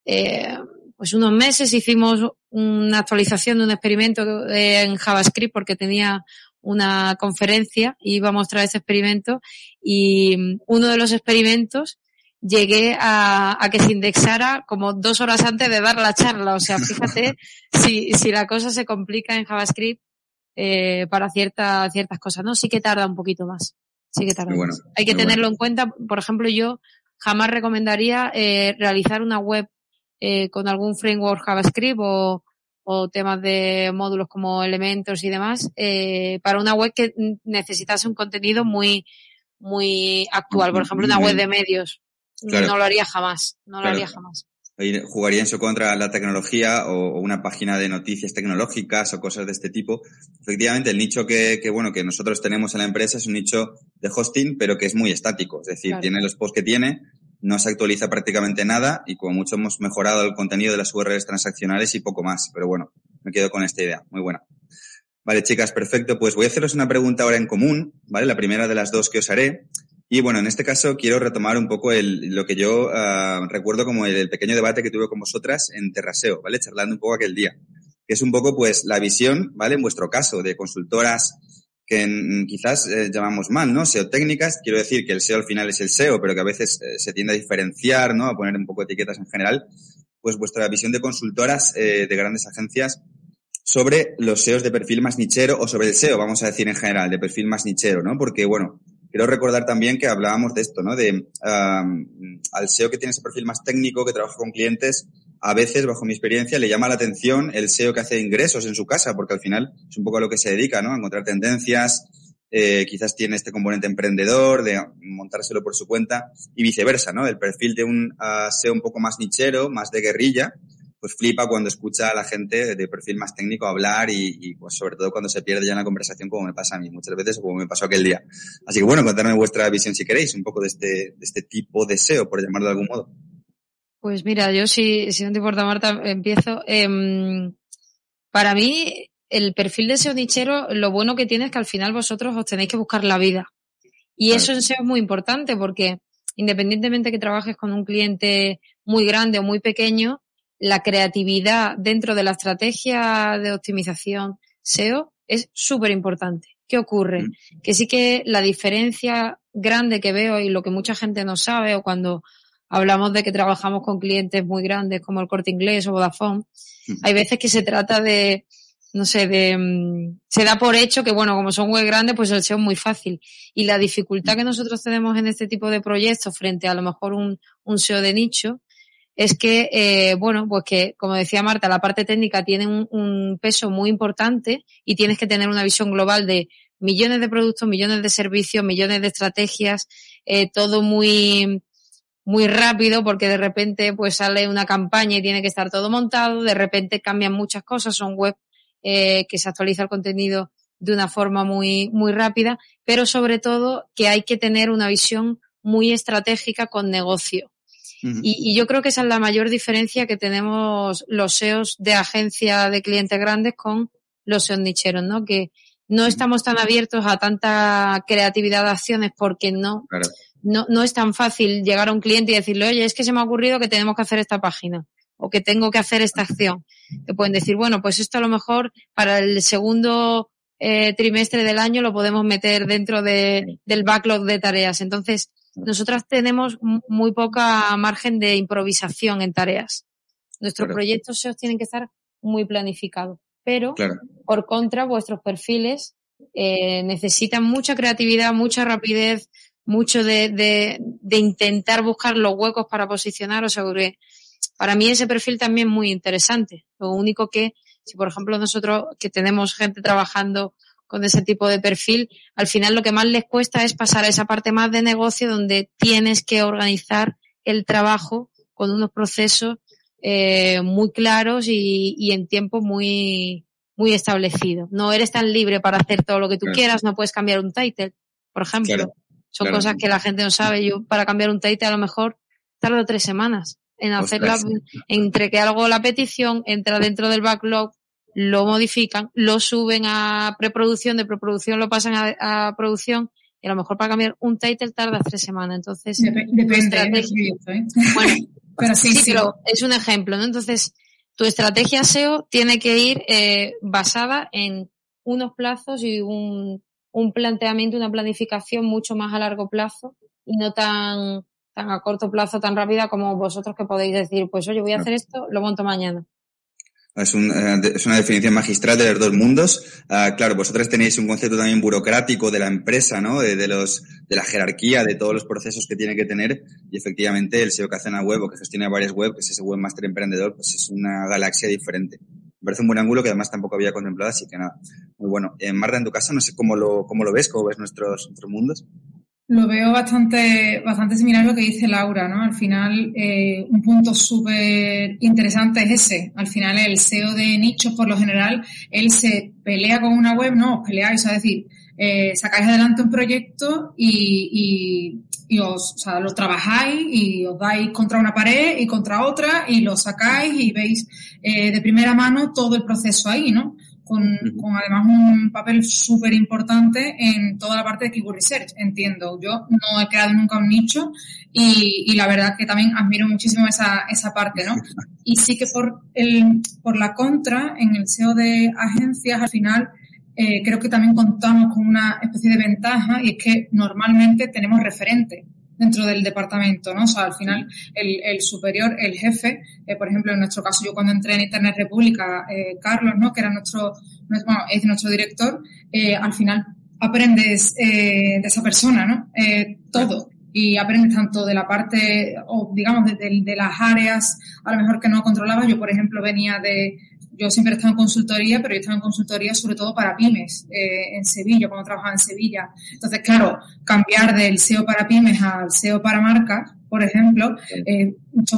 eh, pues unos meses hicimos una actualización de un experimento en JavaScript porque tenía una conferencia y iba a mostrar ese experimento y uno de los experimentos llegué a, a, que se indexara como dos horas antes de dar la charla. O sea, fíjate si, si la cosa se complica en JavaScript eh, para cierta, ciertas cosas, ¿no? Sí que tarda un poquito más. Sí que tarda más. Hay que tenerlo en cuenta. Por ejemplo, yo jamás recomendaría eh, realizar una web eh, con algún framework JavaScript o, o temas de módulos como elementos y demás, eh, para una web que necesitase un contenido muy, muy actual. Por ejemplo, una web de medios no lo haría jamás, no lo haría jamás. Jugaría en su contra la tecnología o, una página de noticias tecnológicas o cosas de este tipo. Efectivamente, el nicho que, que, bueno, que nosotros tenemos en la empresa es un nicho de hosting, pero que es muy estático. Es decir, tiene los posts que tiene, no se actualiza prácticamente nada y como mucho hemos mejorado el contenido de las URLs transaccionales y poco más. Pero bueno, me quedo con esta idea. Muy buena. Vale, chicas, perfecto. Pues voy a haceros una pregunta ahora en común, ¿vale? La primera de las dos que os haré. Y bueno, en este caso quiero retomar un poco el, lo que yo uh, recuerdo como el, pequeño debate que tuve con vosotras en Terraseo, ¿vale? Charlando un poco aquel día. Que es un poco, pues, la visión, ¿vale? En vuestro caso, de consultoras que en, quizás eh, llamamos mal, ¿no? SEO técnicas. Quiero decir que el SEO al final es el SEO, pero que a veces eh, se tiende a diferenciar, ¿no? A poner un poco etiquetas en general. Pues vuestra visión de consultoras eh, de grandes agencias sobre los SEOs de perfil más nichero o sobre el SEO, vamos a decir en general, de perfil más nichero, ¿no? Porque, bueno, quiero recordar también que hablábamos de esto, ¿no? De al SEO que tiene ese perfil más técnico, que trabaja con clientes, a veces, bajo mi experiencia, le llama la atención el SEO que hace ingresos en su casa, porque al final es un poco a lo que se dedica, ¿no? A encontrar tendencias, eh, quizás tiene este componente emprendedor, de montárselo por su cuenta, y viceversa, ¿no? El perfil de un uh, SEO un poco más nichero, más de guerrilla, pues flipa cuando escucha a la gente de perfil más técnico hablar y, y, pues sobre todo cuando se pierde ya en la conversación como me pasa a mí muchas veces o como me pasó aquel día. Así que bueno, contadme vuestra visión si queréis, un poco de este, de este tipo de SEO, por llamarlo de algún modo. Pues mira, yo si, si no te importa Marta, empiezo. Eh, para mí, el perfil de SEO nichero, lo bueno que tiene es que al final vosotros os tenéis que buscar la vida. Y claro. eso en SEO es muy importante porque independientemente que trabajes con un cliente muy grande o muy pequeño, la creatividad dentro de la estrategia de optimización SEO es súper importante. ¿Qué ocurre? Mm. Que sí que la diferencia grande que veo y lo que mucha gente no sabe o cuando hablamos de que trabajamos con clientes muy grandes como el Corte Inglés o Vodafone, mm. hay veces que se trata de, no sé, de, mm, se da por hecho que bueno, como son web grandes, pues el SEO es muy fácil. Y la dificultad que nosotros tenemos en este tipo de proyectos frente a lo mejor un, un SEO de nicho es que, eh, bueno, pues que, como decía Marta, la parte técnica tiene un, un, peso muy importante y tienes que tener una visión global de millones de productos, millones de servicios, millones de estrategias, eh, todo muy, muy rápido porque de repente pues sale una campaña y tiene que estar todo montado, de repente cambian muchas cosas, son web eh, que se actualiza el contenido de una forma muy, muy rápida, pero sobre todo que hay que tener una visión muy estratégica con negocio. Y, y, yo creo que esa es la mayor diferencia que tenemos los SEOs de agencia de clientes grandes con los SEOs nicheros, ¿no? Que no estamos tan abiertos a tanta creatividad de acciones porque no, claro. no, no es tan fácil llegar a un cliente y decirle, oye, es que se me ha ocurrido que tenemos que hacer esta página o que tengo que hacer esta acción. Te pueden decir, bueno, pues esto a lo mejor para el segundo eh, trimestre del año lo podemos meter dentro de, del backlog de tareas. Entonces, nosotras tenemos muy poca margen de improvisación en tareas. Nuestros claro. proyectos SEO tienen que estar muy planificados. Pero, claro. por contra, vuestros perfiles eh, necesitan mucha creatividad, mucha rapidez, mucho de, de, de, intentar buscar los huecos para posicionar. O sea, que para mí ese perfil también es muy interesante. Lo único que, si por ejemplo nosotros que tenemos gente trabajando con ese tipo de perfil, al final lo que más les cuesta es pasar a esa parte más de negocio donde tienes que organizar el trabajo con unos procesos eh, muy claros y, y, en tiempo muy, muy establecido. No eres tan libre para hacer todo lo que tú claro. quieras, no puedes cambiar un title, por ejemplo. Claro. Son claro. cosas que la gente no sabe. Yo para cambiar un title a lo mejor tardo tres semanas en hacer la, entre que hago la petición, entra dentro del backlog, lo modifican, lo suben a preproducción, de preproducción lo pasan a, a producción y a lo mejor para cambiar un title tarda tres semanas. Entonces, Dep depende. ¿eh? Bueno, pero sí, sí, sí, pero es un ejemplo, ¿no? Entonces, tu estrategia SEO tiene que ir eh, basada en unos plazos y un, un planteamiento, una planificación mucho más a largo plazo y no tan, tan a corto plazo, tan rápida como vosotros que podéis decir, pues oye, voy a hacer esto, lo monto mañana. Es, un, eh, es, una definición magistral de los dos mundos. Uh, claro, vosotros tenéis un concepto también burocrático de la empresa, ¿no? De, de, los, de la jerarquía, de todos los procesos que tiene que tener. Y efectivamente, el SEO que hace una web o que gestiona varias web, que es ese webmaster emprendedor, pues es una galaxia diferente. Me parece un buen ángulo que además tampoco había contemplado, así que nada, muy bueno. Eh, Marta, en tu caso, no sé cómo lo, cómo lo ves, cómo ves nuestros, nuestros mundos. Lo veo bastante, bastante similar a lo que dice Laura, ¿no? Al final, eh, un punto súper interesante es ese. Al final, el SEO de nichos, por lo general, él se pelea con una web, no, os peleáis, es decir, eh, sacáis adelante un proyecto y, y, y os, o sea, lo trabajáis y os dais contra una pared y contra otra y lo sacáis y veis eh, de primera mano todo el proceso ahí, ¿no? Con, con además un papel súper importante en toda la parte de Keyword Research, entiendo. Yo no he creado nunca un nicho y, y la verdad que también admiro muchísimo esa, esa parte, ¿no? Y sí que por, el, por la contra, en el SEO de agencias, al final, eh, creo que también contamos con una especie de ventaja y es que normalmente tenemos referentes. Dentro del departamento, ¿no? O sea, al final el, el superior, el jefe, eh, por ejemplo, en nuestro caso, yo cuando entré en Internet República, eh, Carlos, ¿no? Que era nuestro, bueno, es nuestro director, eh, al final aprendes de esa persona, ¿no? todo. Y aprendes tanto de la parte, o digamos, de, de, las áreas a lo mejor que no controlaba. Yo, por ejemplo, venía de, yo siempre he estado en consultoría, pero yo he estado en consultoría sobre todo para pymes eh, en Sevilla, cuando trabajaba en Sevilla. Entonces, claro, cambiar del SEO para pymes al SEO para marcas, por ejemplo, eh,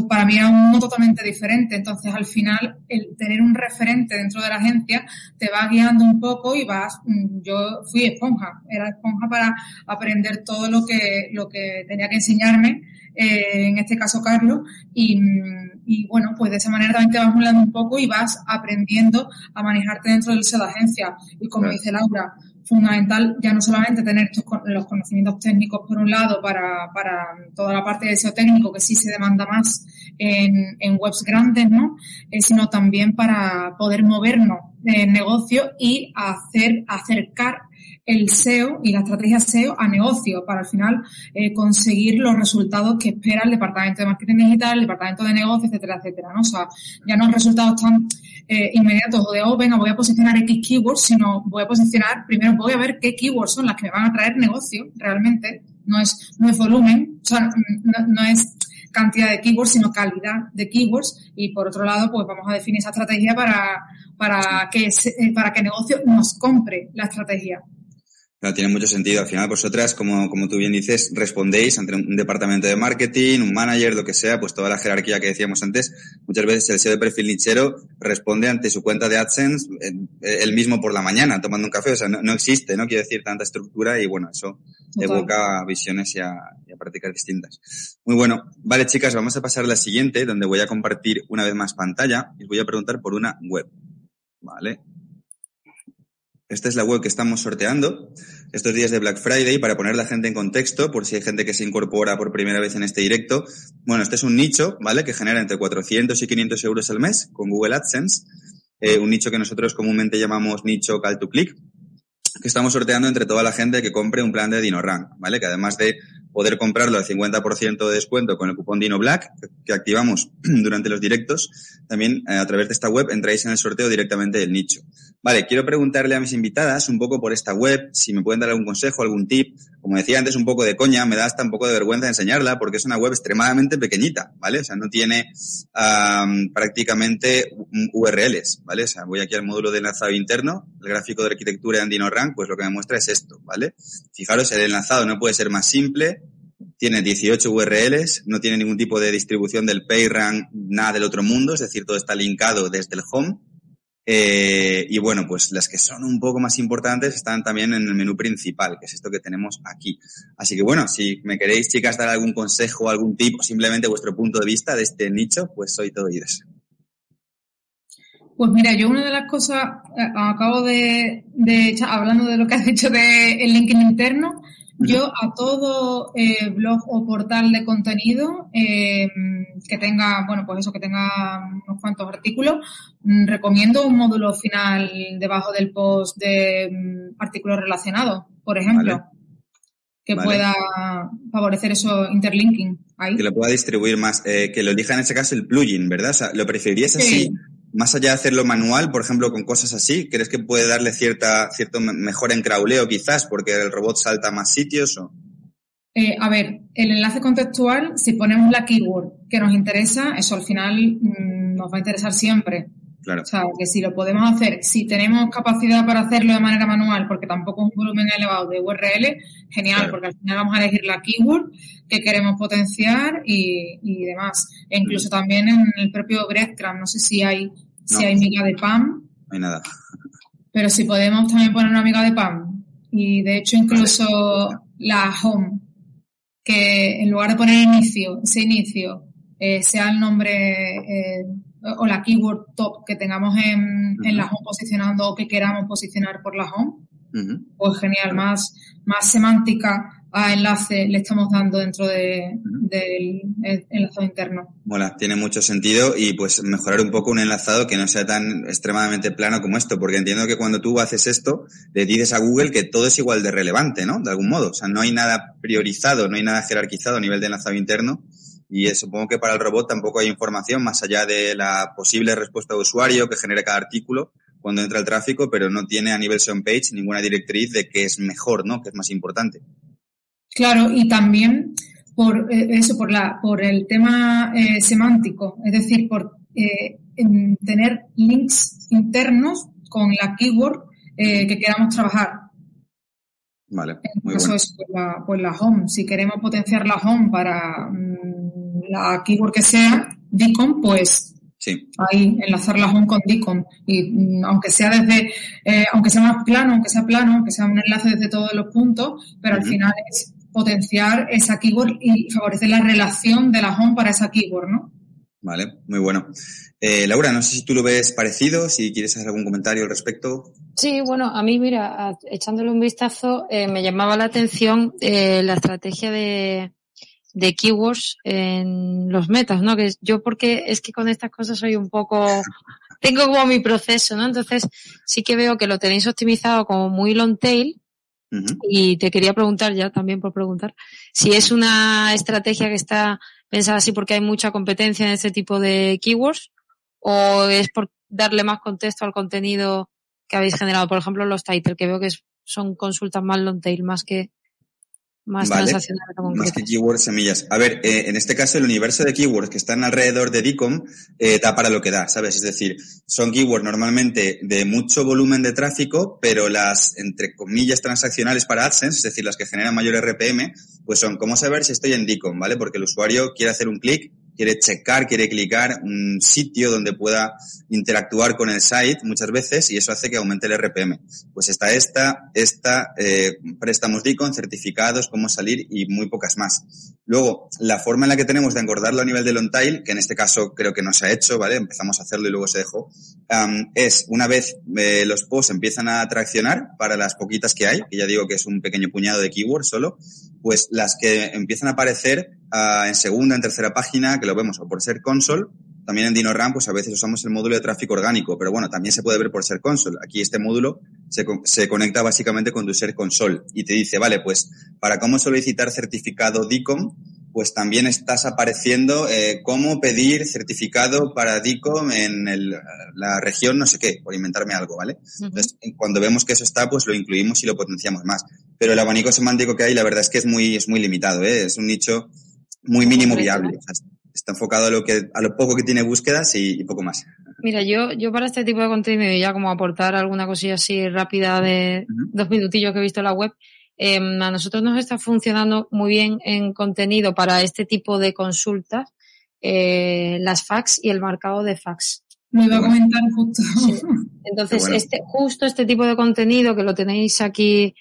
para mí era un mundo totalmente diferente. Entonces, al final, el tener un referente dentro de la agencia te va guiando un poco y vas, mm, yo fui esponja, era esponja para aprender todo lo que, lo que tenía que enseñarme, eh, en este caso Carlos, y, mm, y bueno, pues de esa manera también te vas molando un poco y vas aprendiendo a manejarte dentro del SEO de agencia. Y como dice Laura, fundamental ya no solamente tener estos, los conocimientos técnicos por un lado para, para toda la parte de SEO técnico que sí se demanda más en, en webs grandes, ¿no? Eh, sino también para poder movernos en negocio y hacer, acercar el SEO y la estrategia SEO a negocio para al final eh, conseguir los resultados que espera el departamento de marketing digital, el departamento de negocio, etcétera, etcétera, ¿no? O sea, ya no resultados tan eh, inmediatos o de, oh, venga, voy a posicionar X keywords, sino voy a posicionar, primero voy a ver qué keywords son las que me van a traer negocio realmente, no es, no es volumen, o sea, no, es cantidad de keywords, sino calidad de keywords. Y por otro lado, pues vamos a definir esa estrategia para, para que, para que negocio nos compre la estrategia tiene mucho sentido. Al final, vosotras, como, como tú bien dices, respondéis ante un departamento de marketing, un manager, lo que sea, pues toda la jerarquía que decíamos antes. Muchas veces el SEO de perfil nichero responde ante su cuenta de AdSense él mismo por la mañana, tomando un café. O sea, no, existe, ¿no? Quiere decir tanta estructura y bueno, eso evoca visiones y a, y a prácticas distintas. Muy bueno. Vale, chicas, vamos a pasar a la siguiente, donde voy a compartir una vez más pantalla y os voy a preguntar por una web. Vale. Esta es la web que estamos sorteando estos días de Black Friday para poner la gente en contexto, por si hay gente que se incorpora por primera vez en este directo. Bueno, este es un nicho, ¿vale? Que genera entre 400 y 500 euros al mes con Google AdSense. Eh, un nicho que nosotros comúnmente llamamos nicho call to click, que estamos sorteando entre toda la gente que compre un plan de DinoRank, ¿vale? Que además de poder comprarlo al 50% de descuento con el cupón Dino Black que activamos durante los directos. También eh, a través de esta web entráis en el sorteo directamente del nicho. Vale, quiero preguntarle a mis invitadas un poco por esta web, si me pueden dar algún consejo, algún tip. Como decía antes, un poco de coña, me da hasta un poco de vergüenza enseñarla porque es una web extremadamente pequeñita, ¿vale? O sea, no tiene prácticamente URLs, ¿vale? O sea, voy aquí al módulo de enlazado interno, el gráfico de arquitectura en DinoRank, pues lo que me muestra es esto, ¿vale? Fijaros, el enlazado no puede ser más simple, tiene 18 URLs, no tiene ningún tipo de distribución del PageRank, nada del otro mundo, es decir, todo está linkado desde el home. Eh, y bueno, pues las que son un poco más importantes están también en el menú principal, que es esto que tenemos aquí. Así que bueno, si me queréis, chicas, dar algún consejo, algún tip o simplemente vuestro punto de vista de este nicho, pues soy todo oídos. Pues mira, yo una de las cosas, eh, acabo de, de hablando de lo que has dicho del de linking interno, yo a todo eh, blog o portal de contenido eh, que tenga, bueno, pues eso, que tenga unos cuantos artículos, mm, recomiendo un módulo final debajo del post de mm, artículos relacionados, por ejemplo. Que pueda favorecer eso interlinking ahí. Que lo pueda distribuir más, eh, que lo elija en ese caso el plugin, ¿verdad? O sea, lo preferirías así más allá de hacerlo manual, por ejemplo, con cosas así, ¿crees que puede darle cierta, cierto mejor en crawleo quizás porque el robot salta a más sitios o? Eh, a ver, el enlace contextual, si ponemos la keyword que nos interesa, eso al final mm, nos va a interesar siempre. Claro. O sea, que si lo podemos hacer, si tenemos capacidad para hacerlo de manera manual, porque tampoco es un volumen elevado de URL, genial, porque al final vamos a elegir la keyword que queremos potenciar y, y demás. E incluso también en el propio breadcrumb, no sé si hay si hay miga de pan. No hay nada. Pero si podemos también poner una miga de pan. Y de hecho incluso la home, que en lugar de poner inicio, ese inicio, eh, sea el nombre eh, o la keyword top que tengamos en, en, la home posicionando o que queramos posicionar por la home, pues genial, más, más semántica a enlace le estamos dando dentro de, del enlazado interno. Mola, tiene mucho sentido y pues mejorar un poco un enlazado que no sea tan extremadamente plano como esto, porque entiendo que cuando tú haces esto, le dices a Google que todo es igual de relevante, ¿no? De algún modo. O sea, no hay nada priorizado, no hay nada jerarquizado a nivel de enlazado interno. Y supongo que para el robot tampoco hay información más allá de la posible respuesta de usuario que genere cada artículo cuando entra el tráfico, pero no tiene a nivel on page ninguna directriz de qué es mejor, ¿no? Que es más importante. Claro, y también por eh, eso, por la, por el tema eh, semántico, es decir, por eh, tener links internos con la keyword que queramos trabajar. Vale. En muy caso bueno. pues, la, pues la home. Si queremos potenciar la home para mmm, la keyword que sea, DICOM, pues Sí. Ahí, enlazar la home con DICOM. Y mm, aunque sea desde, eh, aunque sea más plano, aunque sea plano, aunque sea un enlace desde todos los puntos, pero uh -huh. al final es potenciar esa keyword y favorecer la relación de la home para esa keyword, ¿no? Vale, muy bueno. Eh, Laura, no sé si tú lo ves parecido, si quieres hacer algún comentario al respecto. Sí, bueno, a mí, mira, echándole un vistazo, eh, me llamaba la atención eh, la estrategia de, de keywords en los metas, ¿no? Que yo porque es que con estas cosas soy un poco, tengo como mi proceso, ¿no? Entonces sí que veo que lo tenéis optimizado como muy long tail, Y te quería preguntar ya, también por preguntar, si es una estrategia que está pensada así porque hay mucha competencia en este tipo de keywords o es por darle más contexto al contenido que habéis generado. Por ejemplo, los title, que veo que son consultas más long tail, más que más vale. Más que keywords semillas. A ver, eh, en este caso el universo de keywords que están alrededor de DICOM eh, da para lo que da, ¿sabes? Es decir, son keywords normalmente de mucho volumen de tráfico, pero las, entre comillas, transaccionales para AdSense, es decir, las que generan mayor RPM, pues son cómo saber si estoy en DICOM, ¿vale? Porque el usuario quiere hacer un clic quiere checar, quiere clicar un sitio donde pueda interactuar con el site muchas veces y eso hace que aumente el RPM. Pues está esta, esta, eh, préstamos DICON, certificados, cómo salir y muy pocas más. Luego, la forma en la que tenemos de engordarlo a nivel de long tail, que en este caso creo que no se ha hecho, ¿vale? Empezamos a hacerlo y luego se dejó, um, es una vez eh, los posts empiezan a traccionar para las poquitas que hay, que ya digo que es un pequeño puñado de keywords solo, pues las que empiezan a aparecer uh, en segunda, en tercera página, que lo vemos o por ser console, también en DinoRAM, pues a veces usamos el módulo de tráfico orgánico, pero bueno, también se puede ver por ser console. Aquí este módulo se, se conecta básicamente con tu ser console y te dice, vale, pues para cómo solicitar certificado DICOM, pues también estás apareciendo eh, cómo pedir certificado para DICOM en el, la región no sé qué, por inventarme algo, ¿vale? Uh -huh. Entonces, cuando vemos que eso está, pues lo incluimos y lo potenciamos más. Pero el abanico semántico que hay, la verdad es que es muy, es muy limitado, ¿eh? Es un nicho muy mínimo viable. O sea, está enfocado a lo que a lo poco que tiene búsquedas y, y, poco más. Mira, yo yo para este tipo de contenido y ya como aportar alguna cosilla así rápida de uh -huh. dos minutillos que he visto en la web, eh, a nosotros nos está funcionando muy bien en contenido para este tipo de consultas eh, las fax y el marcado de fax. Me iba a comentar justo. Sí. Entonces, bueno. este, justo este tipo de contenido que lo tenéis aquí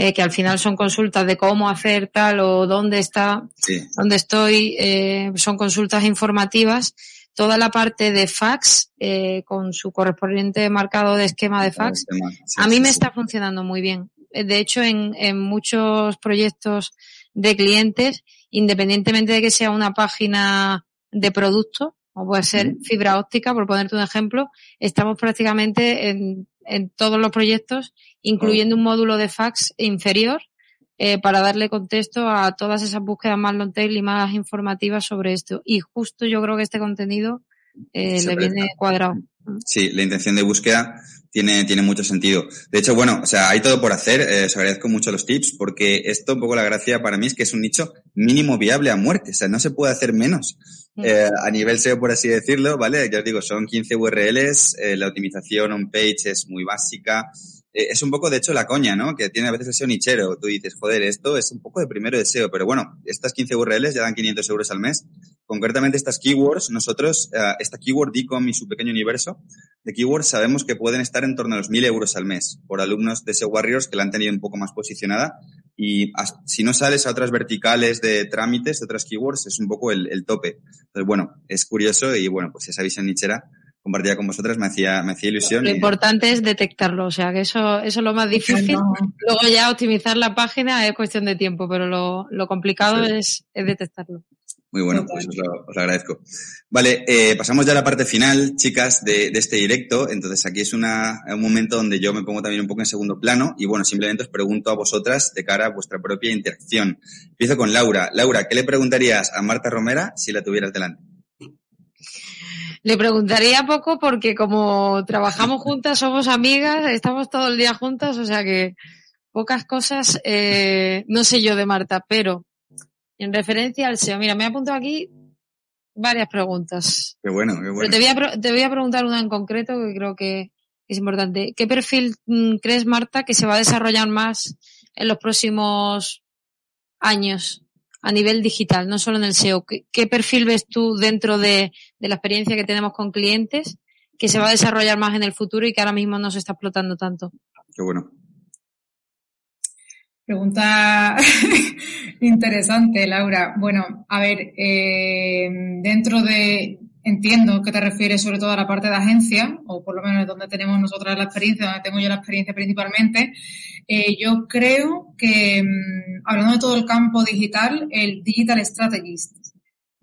eh, que al final son consultas de cómo hacer tal o dónde está, sí. dónde estoy, eh, son consultas informativas. Toda la parte de fax, eh, con su correspondiente marcado de esquema de fax, sí, a mí sí, me está funcionando muy bien. De hecho, en, en muchos proyectos de clientes, independientemente de que sea una página de producto, o puede ser fibra óptica, por ponerte un ejemplo, estamos prácticamente en, en todos los proyectos, incluyendo un módulo de fax inferior, eh, para darle contexto a todas esas búsquedas más long tail y más informativas sobre esto. Y justo yo creo que este contenido eh, le viene cuadrado. Sí, la intención de búsqueda tiene, tiene mucho sentido. De hecho, bueno, o sea, hay todo por hacer. Eh, os agradezco mucho los tips porque esto, un poco la gracia para mí es que es un nicho mínimo viable a muerte. O sea, no se puede hacer menos. Eh, a nivel SEO, por así decirlo, ¿vale? Ya os digo, son 15 URLs, eh, la optimización on-page es muy básica. Eh, es un poco, de hecho, la coña, ¿no? Que tiene a veces el SEO nichero. Tú dices, joder, esto es un poco de primero de SEO, pero bueno, estas 15 URLs ya dan 500 euros al mes. Concretamente estas keywords, nosotros, uh, esta keyword DICOM y su pequeño universo de keywords sabemos que pueden estar en torno a los 1000 euros al mes por alumnos de SEO Warriors que la han tenido un poco más posicionada y si no sales a otras verticales de trámites, de otras keywords, es un poco el, el tope. Entonces, bueno, es curioso y bueno, pues esa visión nichera compartía con vosotras, me hacía, me hacía ilusión. Lo importante es detectarlo, o sea que eso, eso es lo más difícil. Luego ya optimizar la página es cuestión de tiempo, pero lo, lo complicado es, es detectarlo. Muy bueno, pues os lo, os agradezco. Vale, eh, pasamos ya a la parte final, chicas, de, de este directo. Entonces aquí es una, un momento donde yo me pongo también un poco en segundo plano y bueno, simplemente os pregunto a vosotras de cara a vuestra propia interacción. Empiezo con Laura. Laura, ¿qué le preguntarías a Marta Romera si la tuvieras delante? Le preguntaría poco porque como trabajamos juntas, somos amigas, estamos todo el día juntas, o sea que pocas cosas, eh, no sé yo de Marta, pero en referencia al SEO. Mira, me he apuntado aquí varias preguntas. Qué bueno, qué bueno. Pero te voy a, te voy a preguntar una en concreto que creo que es importante. ¿Qué perfil mm, crees, Marta, que se va a desarrollar más en los próximos años a nivel digital, no solo en el SEO? ¿Qué, qué perfil ves tú dentro de, de la experiencia que tenemos con clientes que se va a desarrollar más en el futuro y que ahora mismo no se está explotando tanto? Qué bueno. Pregunta interesante, Laura. Bueno, a ver, eh, dentro de, entiendo que te refieres sobre todo a la parte de agencia, o por lo menos donde tenemos nosotras la experiencia, donde tengo yo la experiencia principalmente, eh, yo creo que, mm, hablando de todo el campo digital, el Digital Strategist.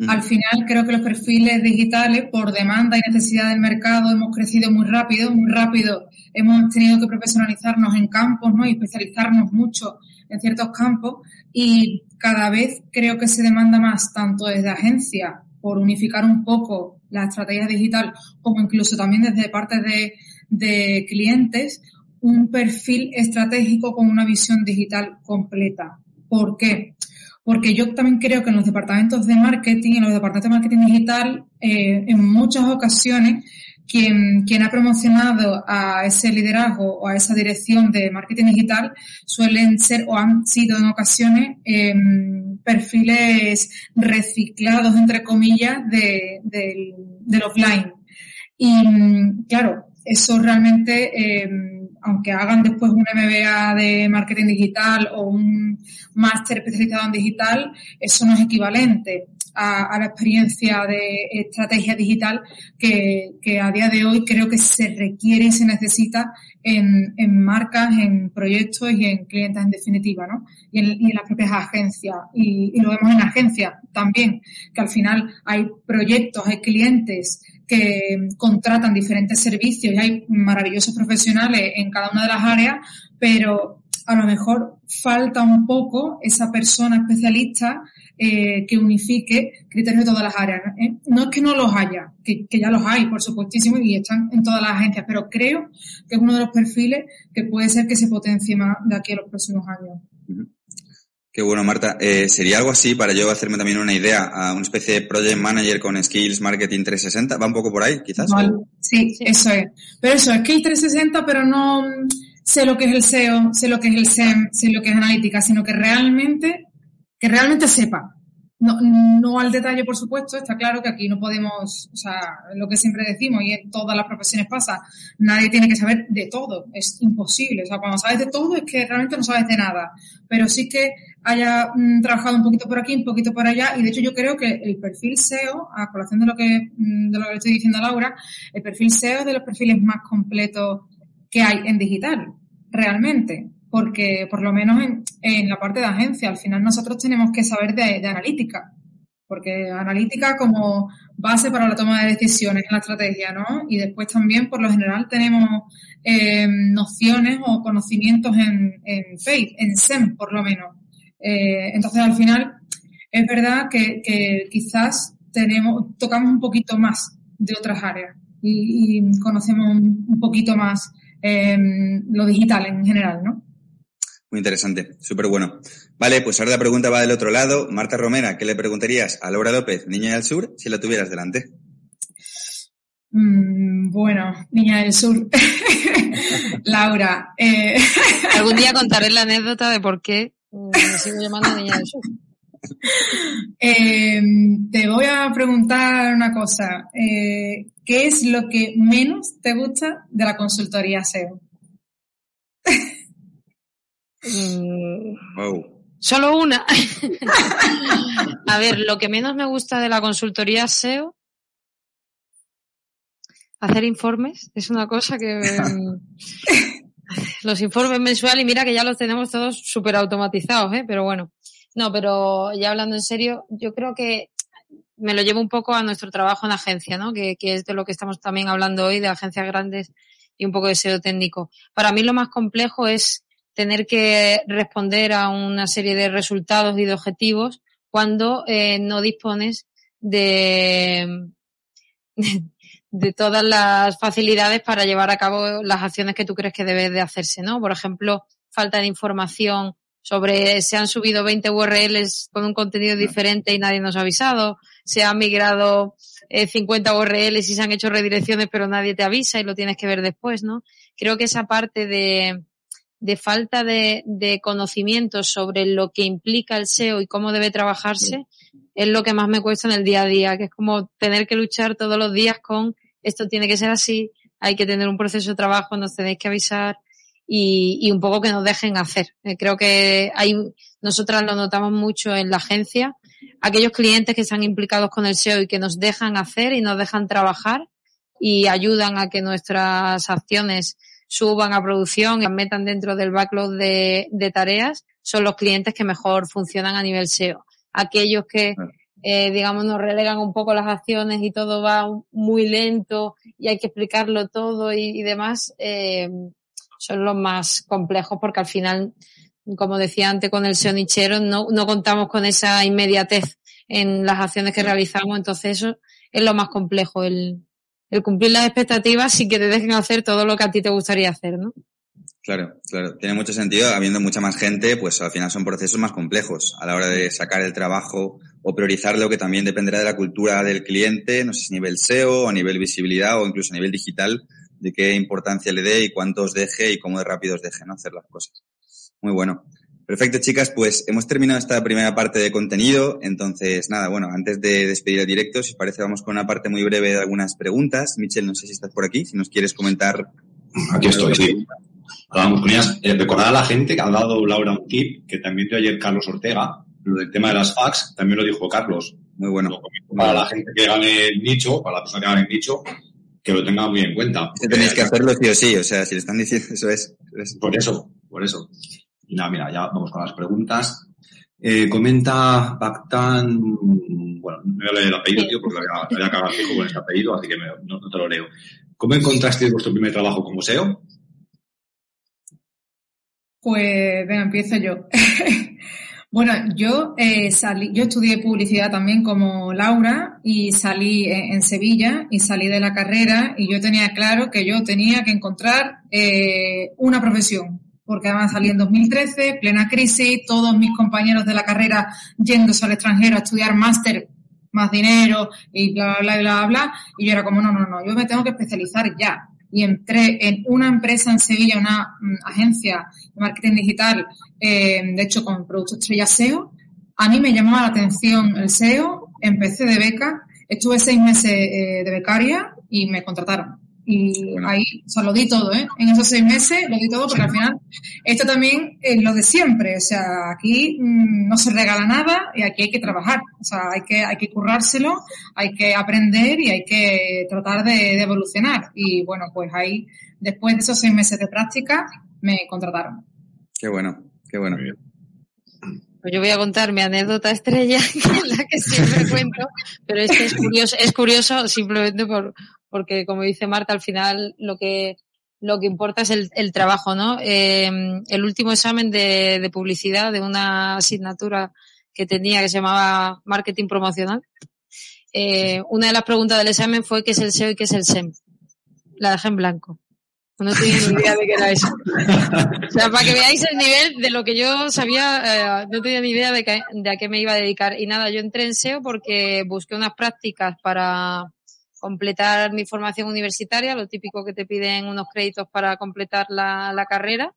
Al final creo que los perfiles digitales, por demanda y necesidad del mercado, hemos crecido muy rápido, muy rápido. Hemos tenido que profesionalizarnos en campos, ¿no? Y especializarnos mucho en ciertos campos y cada vez creo que se demanda más tanto desde agencia por unificar un poco la estrategia digital como incluso también desde parte de, de clientes un perfil estratégico con una visión digital completa. ¿Por qué? Porque yo también creo que en los departamentos de marketing, en los departamentos de marketing digital, eh, en muchas ocasiones quien, quien ha promocionado a ese liderazgo o a esa dirección de marketing digital suelen ser o han sido en ocasiones eh, perfiles reciclados, entre comillas, de, de, del offline. Y claro, eso realmente, eh, aunque hagan después un MBA de marketing digital o un máster especializado en digital, eso no es equivalente a, la experiencia de estrategia digital que, que, a día de hoy creo que se requiere y se necesita en, en marcas, en proyectos y en clientes en definitiva, ¿no? Y en, y en las propias agencias. Y, y, lo vemos en agencias también, que al final hay proyectos, hay clientes que contratan diferentes servicios y hay maravillosos profesionales en cada una de las áreas, pero a lo mejor falta un poco esa persona especialista eh, que unifique criterios de todas las áreas. ¿eh? No es que no los haya, que, que, ya los hay, por supuestísimo, y están en todas las agencias, pero creo que es uno de los perfiles que puede ser que se potencie más de aquí a los próximos años. Qué bueno, Marta. Eh, ¿Sería algo así para yo hacerme también una idea a una especie de project manager con skills marketing 360? ¿Va un poco por ahí, quizás? Vale. Sí, sí, eso es. Pero eso, skills 360, pero no sé lo que es el SEO, sé lo que es el SEM, sé lo que es analítica, sino que realmente que realmente sepa. No, no al detalle, por supuesto, está claro que aquí no podemos, o sea, lo que siempre decimos y en todas las profesiones pasa, nadie tiene que saber de todo, es imposible. O sea, cuando sabes de todo es que realmente no sabes de nada, pero sí que haya mm, trabajado un poquito por aquí, un poquito por allá, y de hecho yo creo que el perfil SEO, a colación de lo que, mm, de lo que le estoy diciendo a Laura, el perfil SEO es de los perfiles más completos que hay en digital, realmente porque por lo menos en, la parte de agencia, al final nosotros tenemos que saber de, analítica, porque analítica como base para la toma de decisiones en la estrategia, ¿no? Y después también, por lo general, tenemos eh, nociones o conocimientos en, en en SEM, por lo menos. Eh, entonces, al final, es verdad que, quizás tenemos, tocamos un poquito más de otras áreas y, conocemos un, un, poquito más eh, lo digital en general, ¿no? Muy interesante, súper bueno. Vale, pues ahora la pregunta va del otro lado. Marta Romera, ¿qué le preguntarías a Laura López, Niña del Sur, si la tuvieras delante? Mm, bueno, Niña del Sur. Laura. Eh... Algún día contaré la anécdota de por qué me sigo llamando Niña del Sur. Eh, te voy a preguntar una cosa. Eh, ¿Qué es lo que menos te gusta de la consultoría SEO? Wow. Solo una. a ver, lo que menos me gusta de la consultoría SEO. hacer informes es una cosa que los informes mensuales y mira que ya los tenemos todos súper automatizados, ¿eh? pero bueno. No, pero ya hablando en serio, yo creo que me lo llevo un poco a nuestro trabajo en agencia, ¿no? Que, que es de lo que estamos también hablando hoy, de agencias grandes y un poco de SEO técnico. Para mí lo más complejo es tener que responder a una serie de resultados y de objetivos cuando eh, no dispones de, de todas las facilidades para llevar a cabo las acciones que tú crees que debes de hacerse, ¿no? Por ejemplo, falta de información sobre se han subido 20 URLs con un contenido diferente y nadie nos ha avisado, se han migrado 50 eh, URLs y se han hecho redirecciones pero nadie te avisa y lo tienes que ver después, ¿no? Creo que esa parte de, de falta de, de conocimiento sobre lo que implica el SEO y cómo debe trabajarse es lo que más me cuesta en el día a día, que es como tener que luchar todos los días con esto tiene que ser así, hay que tener un proceso de trabajo, nos tenéis que avisar y, y un poco que nos dejen hacer. Eh, creo que hay, nosotras lo notamos mucho en la agencia, aquellos clientes que están implicados con el SEO y que nos dejan hacer y nos dejan trabajar y ayudan a que nuestras acciones suban a producción y las metan dentro del backlog de, de tareas, son los clientes que mejor funcionan a nivel SEO. Aquellos que, eh, digamos, nos relegan un poco las acciones y todo va muy lento y hay que explicarlo todo y, y demás, eh, son los más complejos porque al final, como decía antes con el SEO nichero, no, no contamos con esa inmediatez en las acciones que realizamos, entonces eso es lo más complejo, el, el cumplir las expectativas sin que te dejen hacer todo lo que a ti te gustaría hacer, ¿no? Claro, claro. Tiene mucho sentido. Habiendo mucha más gente, pues al final son procesos más complejos a la hora de sacar el trabajo o priorizarlo, que también dependerá de la cultura del cliente, no sé si a nivel SEO a nivel visibilidad o incluso a nivel digital, de qué importancia le dé y cuántos deje y cómo de rápidos deje, ¿no? Hacer las cosas. Muy bueno. Perfecto, chicas, pues hemos terminado esta primera parte de contenido. Entonces, nada, bueno, antes de despedir el directo, si os parece, vamos con una parte muy breve de algunas preguntas. Michelle, no sé si estás por aquí, si nos quieres comentar. Aquí estoy, sí. Eh, recordar a la gente que ha dado Laura un tip, que también dio ayer Carlos Ortega, lo del tema de las fax, también lo dijo Carlos. Muy bueno. Para la gente que gane el nicho, para la persona que gane el nicho, que lo tenga muy en cuenta. tenéis que hacerlo sí o sí, o sea, si le están diciendo eso es. Por eso, por eso. Y nada, mira, ya vamos con las preguntas. Eh, comenta Bactan, bueno, no voy a leer el apellido, tío, porque lo voy a cagar fijo con este apellido, así que me, no, no, te lo leo. ¿Cómo encontraste vuestro primer trabajo como SEO? Pues, venga, empiezo yo. bueno, yo eh, salí, yo estudié publicidad también como Laura y salí en, en, Sevilla y salí de la carrera y yo tenía claro que yo tenía que encontrar eh, una profesión porque además salí en 2013, plena crisis, todos mis compañeros de la carrera yéndose al extranjero a estudiar máster, más dinero y bla, bla, bla, bla, bla. Y yo era como, no, no, no, yo me tengo que especializar ya. Y entré en una empresa en Sevilla, una um, agencia de marketing digital, eh, de hecho con Producto Estrella SEO. A mí me llamaba la atención el SEO, empecé de beca, estuve seis meses eh, de becaria y me contrataron. Y bueno. ahí, o sea, lo di todo, ¿eh? En esos seis meses lo di todo porque al final esto también es lo de siempre. O sea, aquí mmm, no se regala nada y aquí hay que trabajar. O sea, hay que, hay que currárselo, hay que aprender y hay que tratar de, de evolucionar. Y bueno, pues ahí, después de esos seis meses de práctica, me contrataron. Qué bueno, qué bueno. Pues yo voy a contar mi anécdota estrella, que es la que siempre cuento, pero es que es curioso, es curioso simplemente por, porque como dice Marta, al final lo que, lo que importa es el, el trabajo, ¿no? Eh, el último examen de, de, publicidad de una asignatura que tenía que se llamaba marketing promocional, eh, una de las preguntas del examen fue qué es el SEO y qué es el SEM. La dejé en blanco. No tenía ni idea de qué era eso. O sea, para que veáis el nivel de lo que yo sabía, eh, no tenía ni idea de, que, de a qué me iba a dedicar. Y nada, yo entré en SEO porque busqué unas prácticas para, completar mi formación universitaria, lo típico que te piden unos créditos para completar la, la, carrera,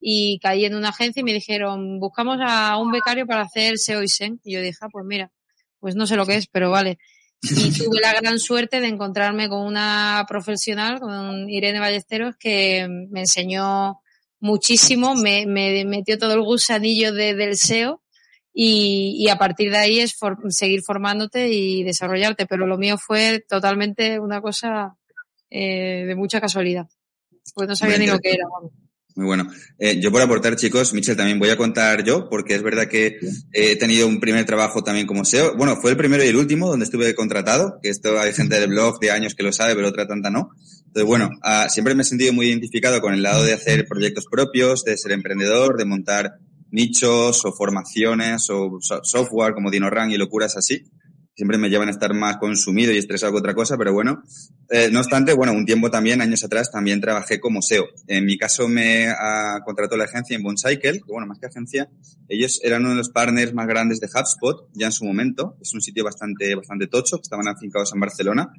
y caí en una agencia y me dijeron, buscamos a un becario para hacer SEO y SEM. Y yo dije, ah, pues mira, pues no sé lo que es, pero vale. Y tuve la gran suerte de encontrarme con una profesional, con Irene Ballesteros, que me enseñó muchísimo, me, me metió todo el gusanillo de, del SEO y, y, a partir de ahí es seguir formándote y desarrollarte. Pero lo mío fue totalmente una cosa eh, de mucha casualidad. Pues no sabía ni lo que era. Muy bueno. Eh, yo por aportar, chicos, Michel, también voy a contar yo, porque es verdad que he tenido un primer trabajo también como SEO. Bueno, fue el primero y el último donde estuve contratado, que esto hay gente del blog de años que lo sabe, pero otra tanta no. Entonces, bueno, ah, siempre me he sentido muy identificado con el lado de hacer proyectos propios, de ser emprendedor, de montar nichos o formaciones o software como DinoRank y locuras así siempre me llevan a estar más consumido y estresado que otra cosa, pero bueno. Eh, no obstante, bueno, un tiempo también, años atrás, también trabajé como SEO. En mi caso me contrató la agencia en Boncycle, que bueno, más que agencia, ellos eran uno de los partners más grandes de HubSpot ya en su momento. Es un sitio bastante, bastante tocho, que estaban afincados en Barcelona.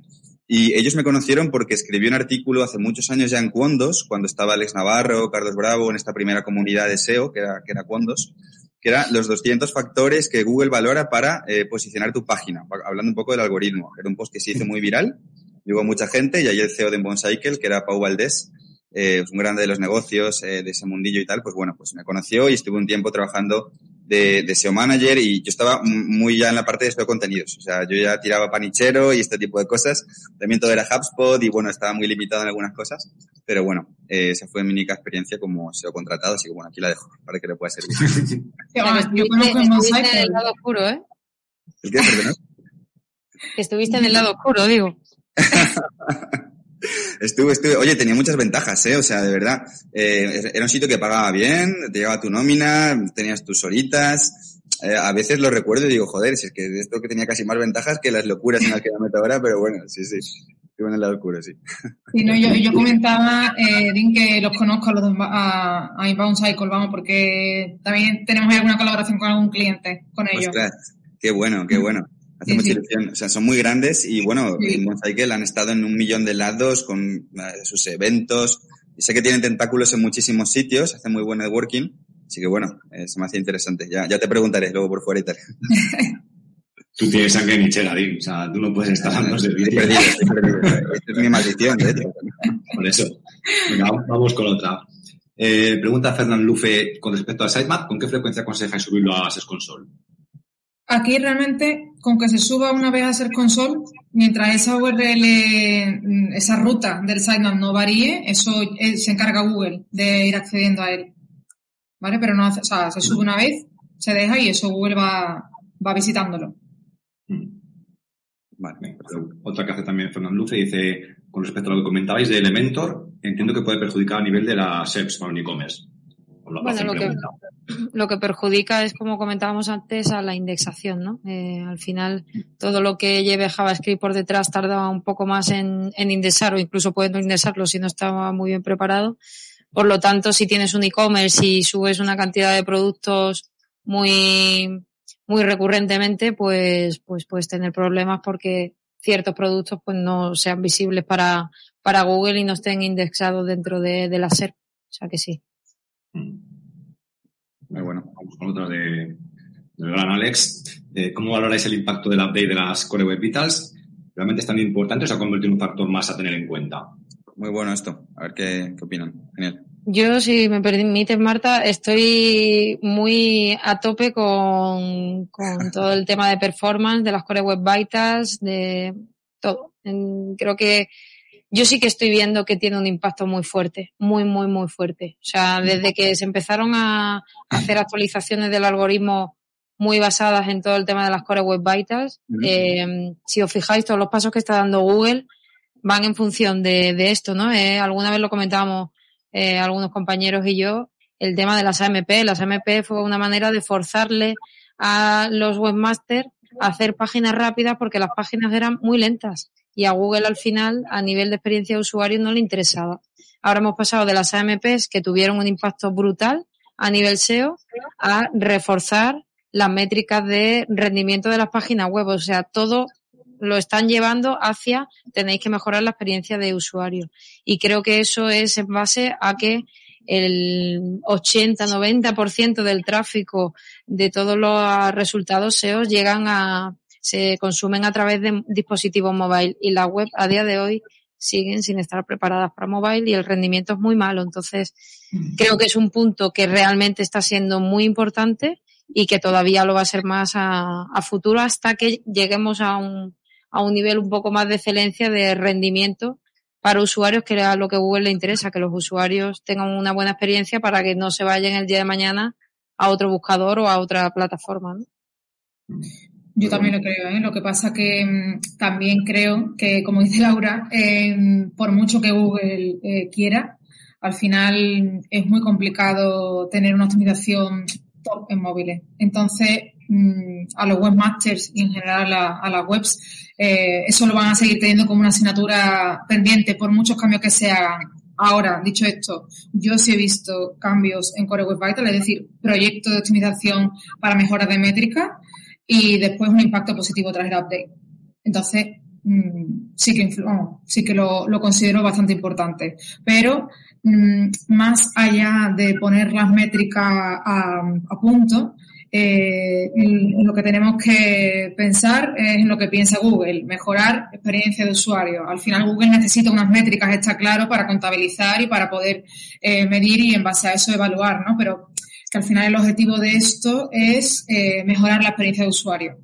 Y ellos me conocieron porque escribí un artículo hace muchos años ya en Quondos, cuando estaba Alex Navarro, Carlos Bravo, en esta primera comunidad de SEO, que era, que era Quondos que era los 200 factores que Google valora para eh, posicionar tu página, hablando un poco del algoritmo. Era un post que se hizo muy viral, llegó mucha gente y ahí el CEO de Boncycle, que era Pau Valdés, eh, un grande de los negocios, eh, de ese mundillo y tal, pues bueno, pues me conoció y estuve un tiempo trabajando de, de, SEO Manager y yo estaba muy ya en la parte de SEO contenidos. O sea, yo ya tiraba panichero y este tipo de cosas. También todo era HubSpot y bueno, estaba muy limitado en algunas cosas. Pero bueno, eh, esa fue mi única experiencia como SEO contratado, así que bueno, aquí la dejo para que le pueda servir. yo conozco en el lado oscuro, ¿eh? ¿El qué? Perdón. Estuviste en el lado oscuro, digo. Estuve, estuve, oye, tenía muchas ventajas, ¿eh? O sea, de verdad, eh, era un sitio que pagaba bien, te llegaba tu nómina, tenías tus horitas. Eh, a veces lo recuerdo y digo, joder, si es que esto que tenía casi más ventajas que las locuras en las que me meto ahora, pero bueno, sí, sí. Estuve en el lado oscuro, sí. Sí, no, yo, yo comentaba, eh, Din, que los conozco a los a, a Inbound Cycle, vamos, porque también tenemos alguna colaboración con algún cliente con ellos. Ostras, qué bueno, qué bueno. Hace mucha ilusión. O sea, son muy grandes y bueno, en Mooncycle han estado en un millón de lados con eh, sus eventos. Y sé que tienen tentáculos en muchísimos sitios, hacen muy buen networking. Así que bueno, eh, se me hace interesante. Ya, ya te preguntaré luego por fuera y tal. Tú tienes sangre nichera, Dim. O sea, tú no puedes estar dando servicio. Es mi maldición, de hecho. Por eso. Venga, vamos con otra. Eh, pregunta Fernand Lufe con respecto al sitemap. ¿Con qué frecuencia aconseja subirlo a SES Console? Aquí realmente, con que se suba una vez a ser console, mientras esa URL, mm, esa ruta del sitemap no varíe, eso eh, se encarga Google de ir accediendo a él. ¿Vale? Pero no hace, o sea, se sube una vez, se deja y eso Google va, va visitándolo. Vale, otra que hace también Fernando Luce dice, con respecto a lo que comentabais de Elementor, entiendo que puede perjudicar a nivel de las SEPs para un e-commerce. Bueno, lo que, lo que perjudica es, como comentábamos antes, a la indexación, ¿no? Eh, al final, todo lo que lleve JavaScript por detrás tarda un poco más en, en indexar o incluso puede no indexarlo si no estaba muy bien preparado. Por lo tanto, si tienes un e-commerce y subes una cantidad de productos muy, muy recurrentemente, pues, pues puedes tener problemas porque ciertos productos pues no sean visibles para, para Google y no estén indexados dentro de, de la SERP. O sea que sí. Mm. Muy bueno, vamos con otra de, del gran Alex. Eh, ¿Cómo valoráis el impacto del update de las Core Web Vitals? ¿Realmente es tan importante o se ha convertido en un factor más a tener en cuenta? Muy bueno esto. A ver qué, qué opinan. Genial. Yo, si me permites, Marta, estoy muy a tope con, con todo el tema de performance, de las Core Web Vitals, de todo. creo que yo sí que estoy viendo que tiene un impacto muy fuerte, muy, muy, muy fuerte. O sea, desde que se empezaron a hacer actualizaciones del algoritmo muy basadas en todo el tema de las Core Web Vitals, eh, si os fijáis, todos los pasos que está dando Google van en función de, de esto, ¿no? Eh, alguna vez lo comentábamos eh, algunos compañeros y yo, el tema de las AMP. Las AMP fue una manera de forzarle a los webmasters a hacer páginas rápidas porque las páginas eran muy lentas y a Google al final, a nivel de experiencia de usuario, no le interesaba. Ahora hemos pasado de las AMPs que tuvieron un impacto brutal a nivel SEO a reforzar las métricas de rendimiento de las páginas web. O sea, todo lo están llevando hacia tenéis que mejorar la experiencia de usuario. Y creo que eso es en base a que el 80-90% del tráfico de todos los resultados SEO llegan a, se consumen a través de dispositivos móviles y la web a día de hoy siguen sin estar preparadas para mobile y el rendimiento es muy malo. Entonces, mm. creo que es un punto que realmente está siendo muy importante y que todavía lo va a ser más a, a futuro hasta que lleguemos a un, a un nivel un poco más de excelencia de rendimiento para usuarios, que era lo que Google le interesa, que los usuarios tengan una buena experiencia para que no se vayan el día de mañana a otro buscador o a otra plataforma. Yo también lo creo, ¿eh? lo que pasa que mm, también creo que, como dice Laura, eh, por mucho que Google eh, quiera, al final es muy complicado tener una optimización top en móviles. Entonces, mm, a los webmasters y en general a, las webs, eh, eso lo van a seguir teniendo como una asignatura pendiente por muchos cambios que se hagan. Ahora, dicho esto, yo sí he visto cambios en Core Web Vital, es decir, proyectos de optimización para mejoras de métrica y después un impacto positivo tras el update. Entonces, mm, sí que, sí que lo, lo, considero bastante importante. Pero Mm, más allá de poner las métricas a, punto, eh, lo que tenemos que pensar es en lo que piensa Google, mejorar experiencia de usuario. Al final Google necesita unas métricas, está claro, para contabilizar y para poder eh, medir y en base a eso evaluar, ¿no? Pero que al final el objetivo de esto es eh, mejorar la experiencia de usuario.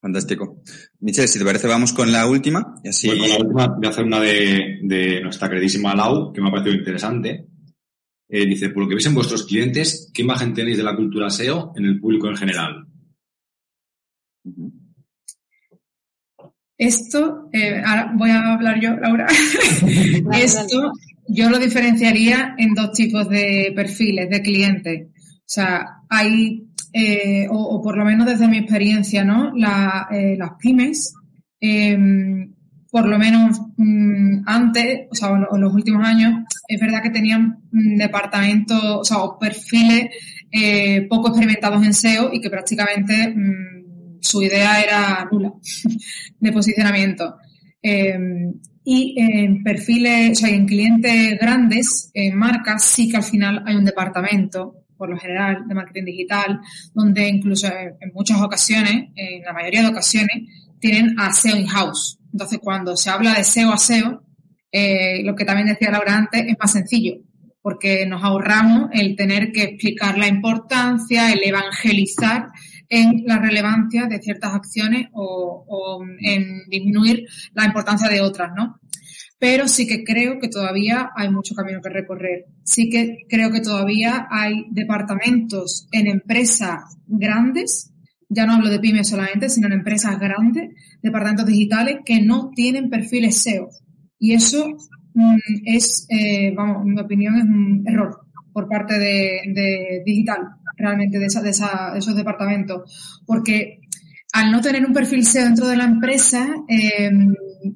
Fantástico. Michelle, si te parece, vamos con la última. Y así... con la última voy a hacer una de, nuestra queridísima Lau, que me ha parecido interesante. Eh, dice, por lo que veis en vuestros clientes, ¿qué imagen tenéis de la cultura SEO en el público en general? Esto, eh, ahora voy a hablar yo, Laura. Esto yo lo diferenciaría en dos tipos de perfiles de clientes. O sea, hay eh, o, por lo menos desde mi experiencia, ¿no? Eh, las pymes, em, por lo menos mm, antes, o sea, en los últimos años, es verdad que tenían mm, departamentos, o sea, perfiles eh, poco experimentados en SEO y que prácticamente mm, su idea era nula de posicionamiento. Y en perfiles, o sea, en clientes grandes, en marcas, sí que al final hay un departamento por lo general, de marketing digital, donde incluso en muchas ocasiones, en la mayoría de ocasiones, tienen a SEO in-house. Entonces, cuando se habla de SEO a SEO, eh, lo que también decía Laura antes, es más sencillo, porque nos ahorramos el tener que explicar la importancia, el evangelizar en la relevancia de ciertas acciones o, o en disminuir la importancia de otras, ¿no? pero sí que creo que todavía hay mucho camino que recorrer. Sí que creo que todavía hay departamentos en empresas grandes, ya no hablo de pymes solamente, sino en empresas grandes, departamentos digitales que no tienen perfiles SEO. Y eso mm, es, eh, vamos, en mi opinión, es un error por parte de, digital, realmente, de, esa, de, esa, esos departamentos. Porque al no tener un perfil SEO dentro de la empresa, eh,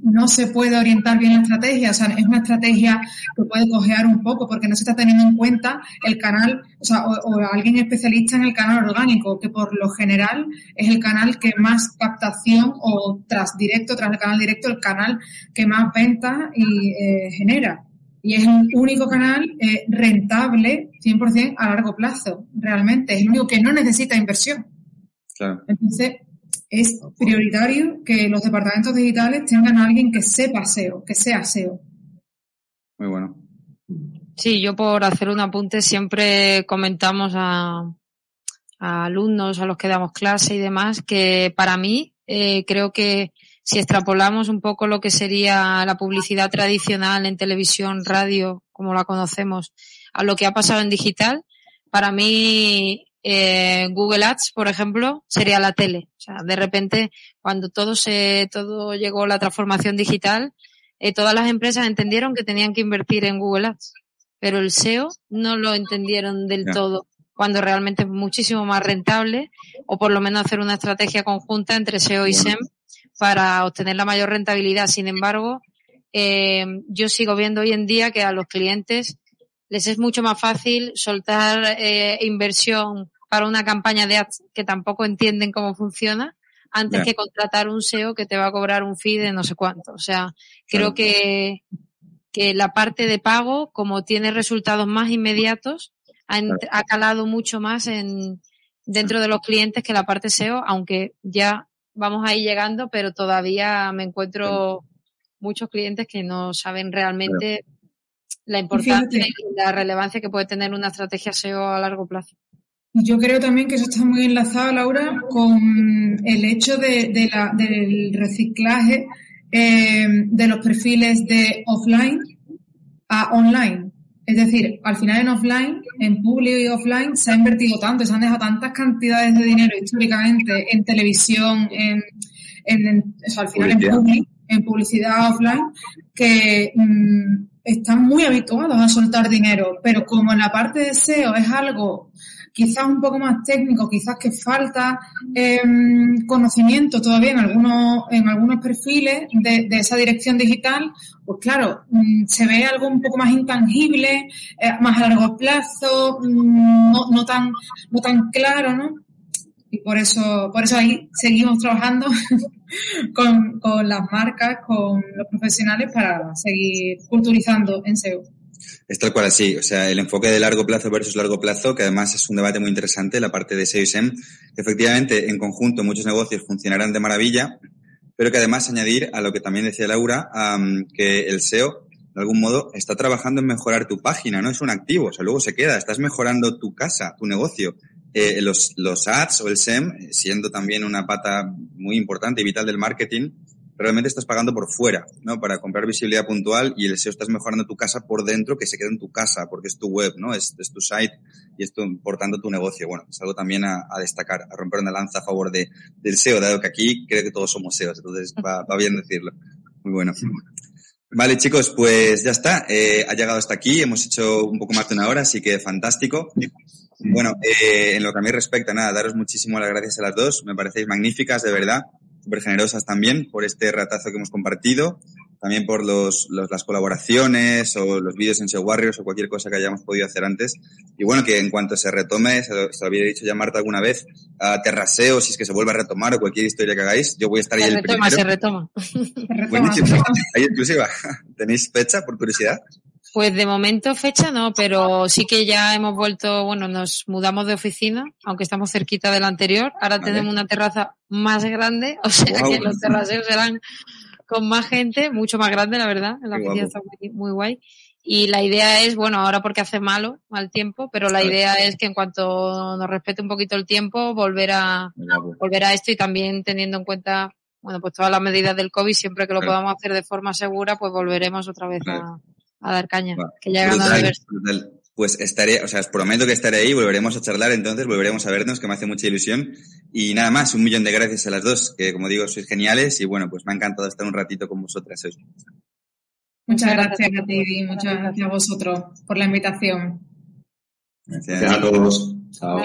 no se puede orientar bien la estrategia, o sea, es una estrategia que puede cojear un poco porque no se está teniendo en cuenta el canal, o sea, o, alguien especialista en el canal orgánico, que por lo general es el canal que más captación o tras directo, tras el canal directo, el canal que más venta y eh, genera. Y es el único canal eh, rentable 100% a largo plazo, realmente. Es el único que no necesita inversión. Claro. Entonces, es prioritario que los departamentos digitales tengan a alguien que sepa SEO, que sea SEO. Muy bueno. Sí, yo por hacer un apunte siempre comentamos a, alumnos a los que damos clase y demás que para mí eh, creo que si extrapolamos un poco lo que sería la publicidad tradicional en televisión, radio, como la conocemos, a lo que ha pasado en digital, para mí eh, Google Ads, por ejemplo, sería la tele. O sea, de repente, cuando todo se, todo llegó la transformación digital, eh, todas las empresas entendieron que tenían que invertir en Google Ads, pero el SEO no lo entendieron del todo, cuando realmente es muchísimo más rentable, o por lo menos hacer una estrategia conjunta entre SEO y SEM para obtener la mayor rentabilidad. Sin embargo, eh, yo sigo viendo hoy en día que a los clientes les es mucho más fácil soltar eh, inversión para una campaña de ads que tampoco entienden cómo funciona antes que contratar un SEO que te va a cobrar un fee de no sé cuánto. O sea, creo que, que la parte de pago, como tiene resultados más inmediatos, ha, ha calado mucho más en, dentro de los clientes que la parte SEO, aunque ya vamos ahí llegando, pero todavía me encuentro muchos clientes que no saben realmente la importancia y la relevancia que puede tener una estrategia SEO a largo plazo. Yo creo también que eso está muy enlazado, Laura, con el hecho de, la, del reciclaje eh, de los perfiles de offline a online. Es decir, al final en offline, en público y offline, se ha invertido tanto, se han dejado tantas cantidades de dinero históricamente en televisión, en, en, al final en, public, en publicidad offline, que mm, están muy habituados a soltar dinero. Pero como en la parte de SEO es algo quizás un poco más técnico, quizás que falta em, conocimiento todavía en algunos, en algunos perfiles de, esa dirección digital, pues claro, mm, se ve algo un poco más intangible, eh, más a largo plazo, mm, no, tan, no tan claro, ¿no? Y por eso, por eso ahí seguimos trabajando con, con las marcas, con los profesionales para seguir culturizando en SEO. Es tal cual así, o sea, el enfoque de largo plazo versus largo plazo, que además es un debate muy interesante, la parte de SEO y SEM, efectivamente en conjunto muchos negocios funcionarán de maravilla, pero que además añadir a lo que también decía Laura, que el SEO de algún modo está trabajando en mejorar tu página, no es un activo, o sea, luego se queda, estás mejorando tu casa, tu negocio. Eh, los, los ads o el SEM, siendo también una pata muy importante y vital del marketing, realmente estás pagando por fuera, ¿no? Para comprar visibilidad puntual y el SEO estás mejorando tu casa por dentro, que se queda en tu casa, porque es tu web, ¿no? Es, tu site y es tu, tu negocio. Bueno, es algo también a, destacar, a romper una lanza a favor de, del SEO, dado que aquí creo que todos somos SEOs, entonces va, bien decirlo. Muy bueno. Vale, chicos, pues ya está. Eh, ha llegado hasta aquí. Hemos hecho un poco más de una hora, así que fantástico. Bueno, eh, en lo que a mí respecta, nada, daros muchísimas las gracias a las dos. Me parecéis magníficas, de verdad súper generosas también por este ratazo que hemos compartido, también por los, las colaboraciones o los vídeos en SEO Warriors o cualquier cosa que hayamos podido hacer antes. Y bueno, que en cuanto se retome, se lo, había dicho ya Marta alguna vez, a Terraseo, si es que se vuelve a retomar o cualquier historia que hagáis, yo voy a estar ahí el retoma, Se retoma, se retoma. Hay exclusiva. ¿Tenéis fecha, por curiosidad? Pues de momento fecha no, pero sí que ya hemos vuelto, bueno, nos mudamos de oficina, aunque estamos cerquita de la anterior. Ahora tenemos una terraza más grande, o sea que los terraceos serán con más gente, mucho más grande, la verdad. La oficina está muy, guay. Y la idea es, bueno, ahora porque hace malo, mal tiempo, pero la idea es que en cuanto nos respete un poquito el tiempo, volver a, volver a esto y también teniendo en cuenta, bueno, pues todas las medidas del COVID, siempre que lo podamos hacer de forma segura, pues volveremos otra vez a, a dar caña, que ya Pues estaré, o sea, os prometo que estaré ahí, volveremos a charlar entonces, volveremos a vernos, que me hace mucha ilusión. Y nada más, un millón de gracias a las dos, que como digo, sois geniales y bueno, pues me ha encantado estar un ratito con vosotras. Muchas gracias a ti y muchas gracias a vosotros por la invitación. Gracias a todos. Chao.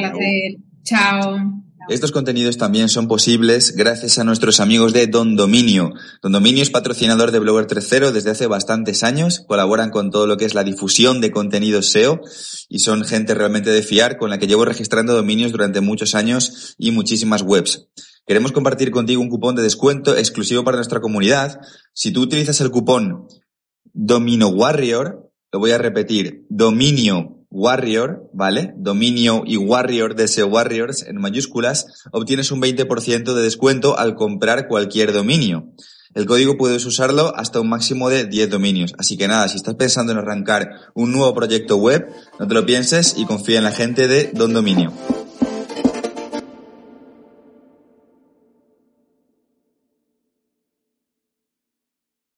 Chao. Estos contenidos también son posibles gracias a nuestros amigos de Don Dominio. Don Dominio es patrocinador de Blogger 3.0 desde hace bastantes años, colaboran con todo lo que es la difusión de contenidos SEO y son gente realmente de fiar con la que llevo registrando dominios durante muchos años y muchísimas webs. Queremos compartir contigo un cupón de descuento exclusivo para nuestra comunidad. Si tú utilizas el cupón Domino Warrior, lo voy a repetir, Dominio Warrior, ¿vale? Dominio y Warrior de Warriors en mayúsculas, obtienes un 20% de descuento al comprar cualquier dominio. El código puedes usarlo hasta un máximo de 10 dominios. Así que nada, si estás pensando en arrancar un nuevo proyecto web, no te lo pienses y confía en la gente de Don Dominio.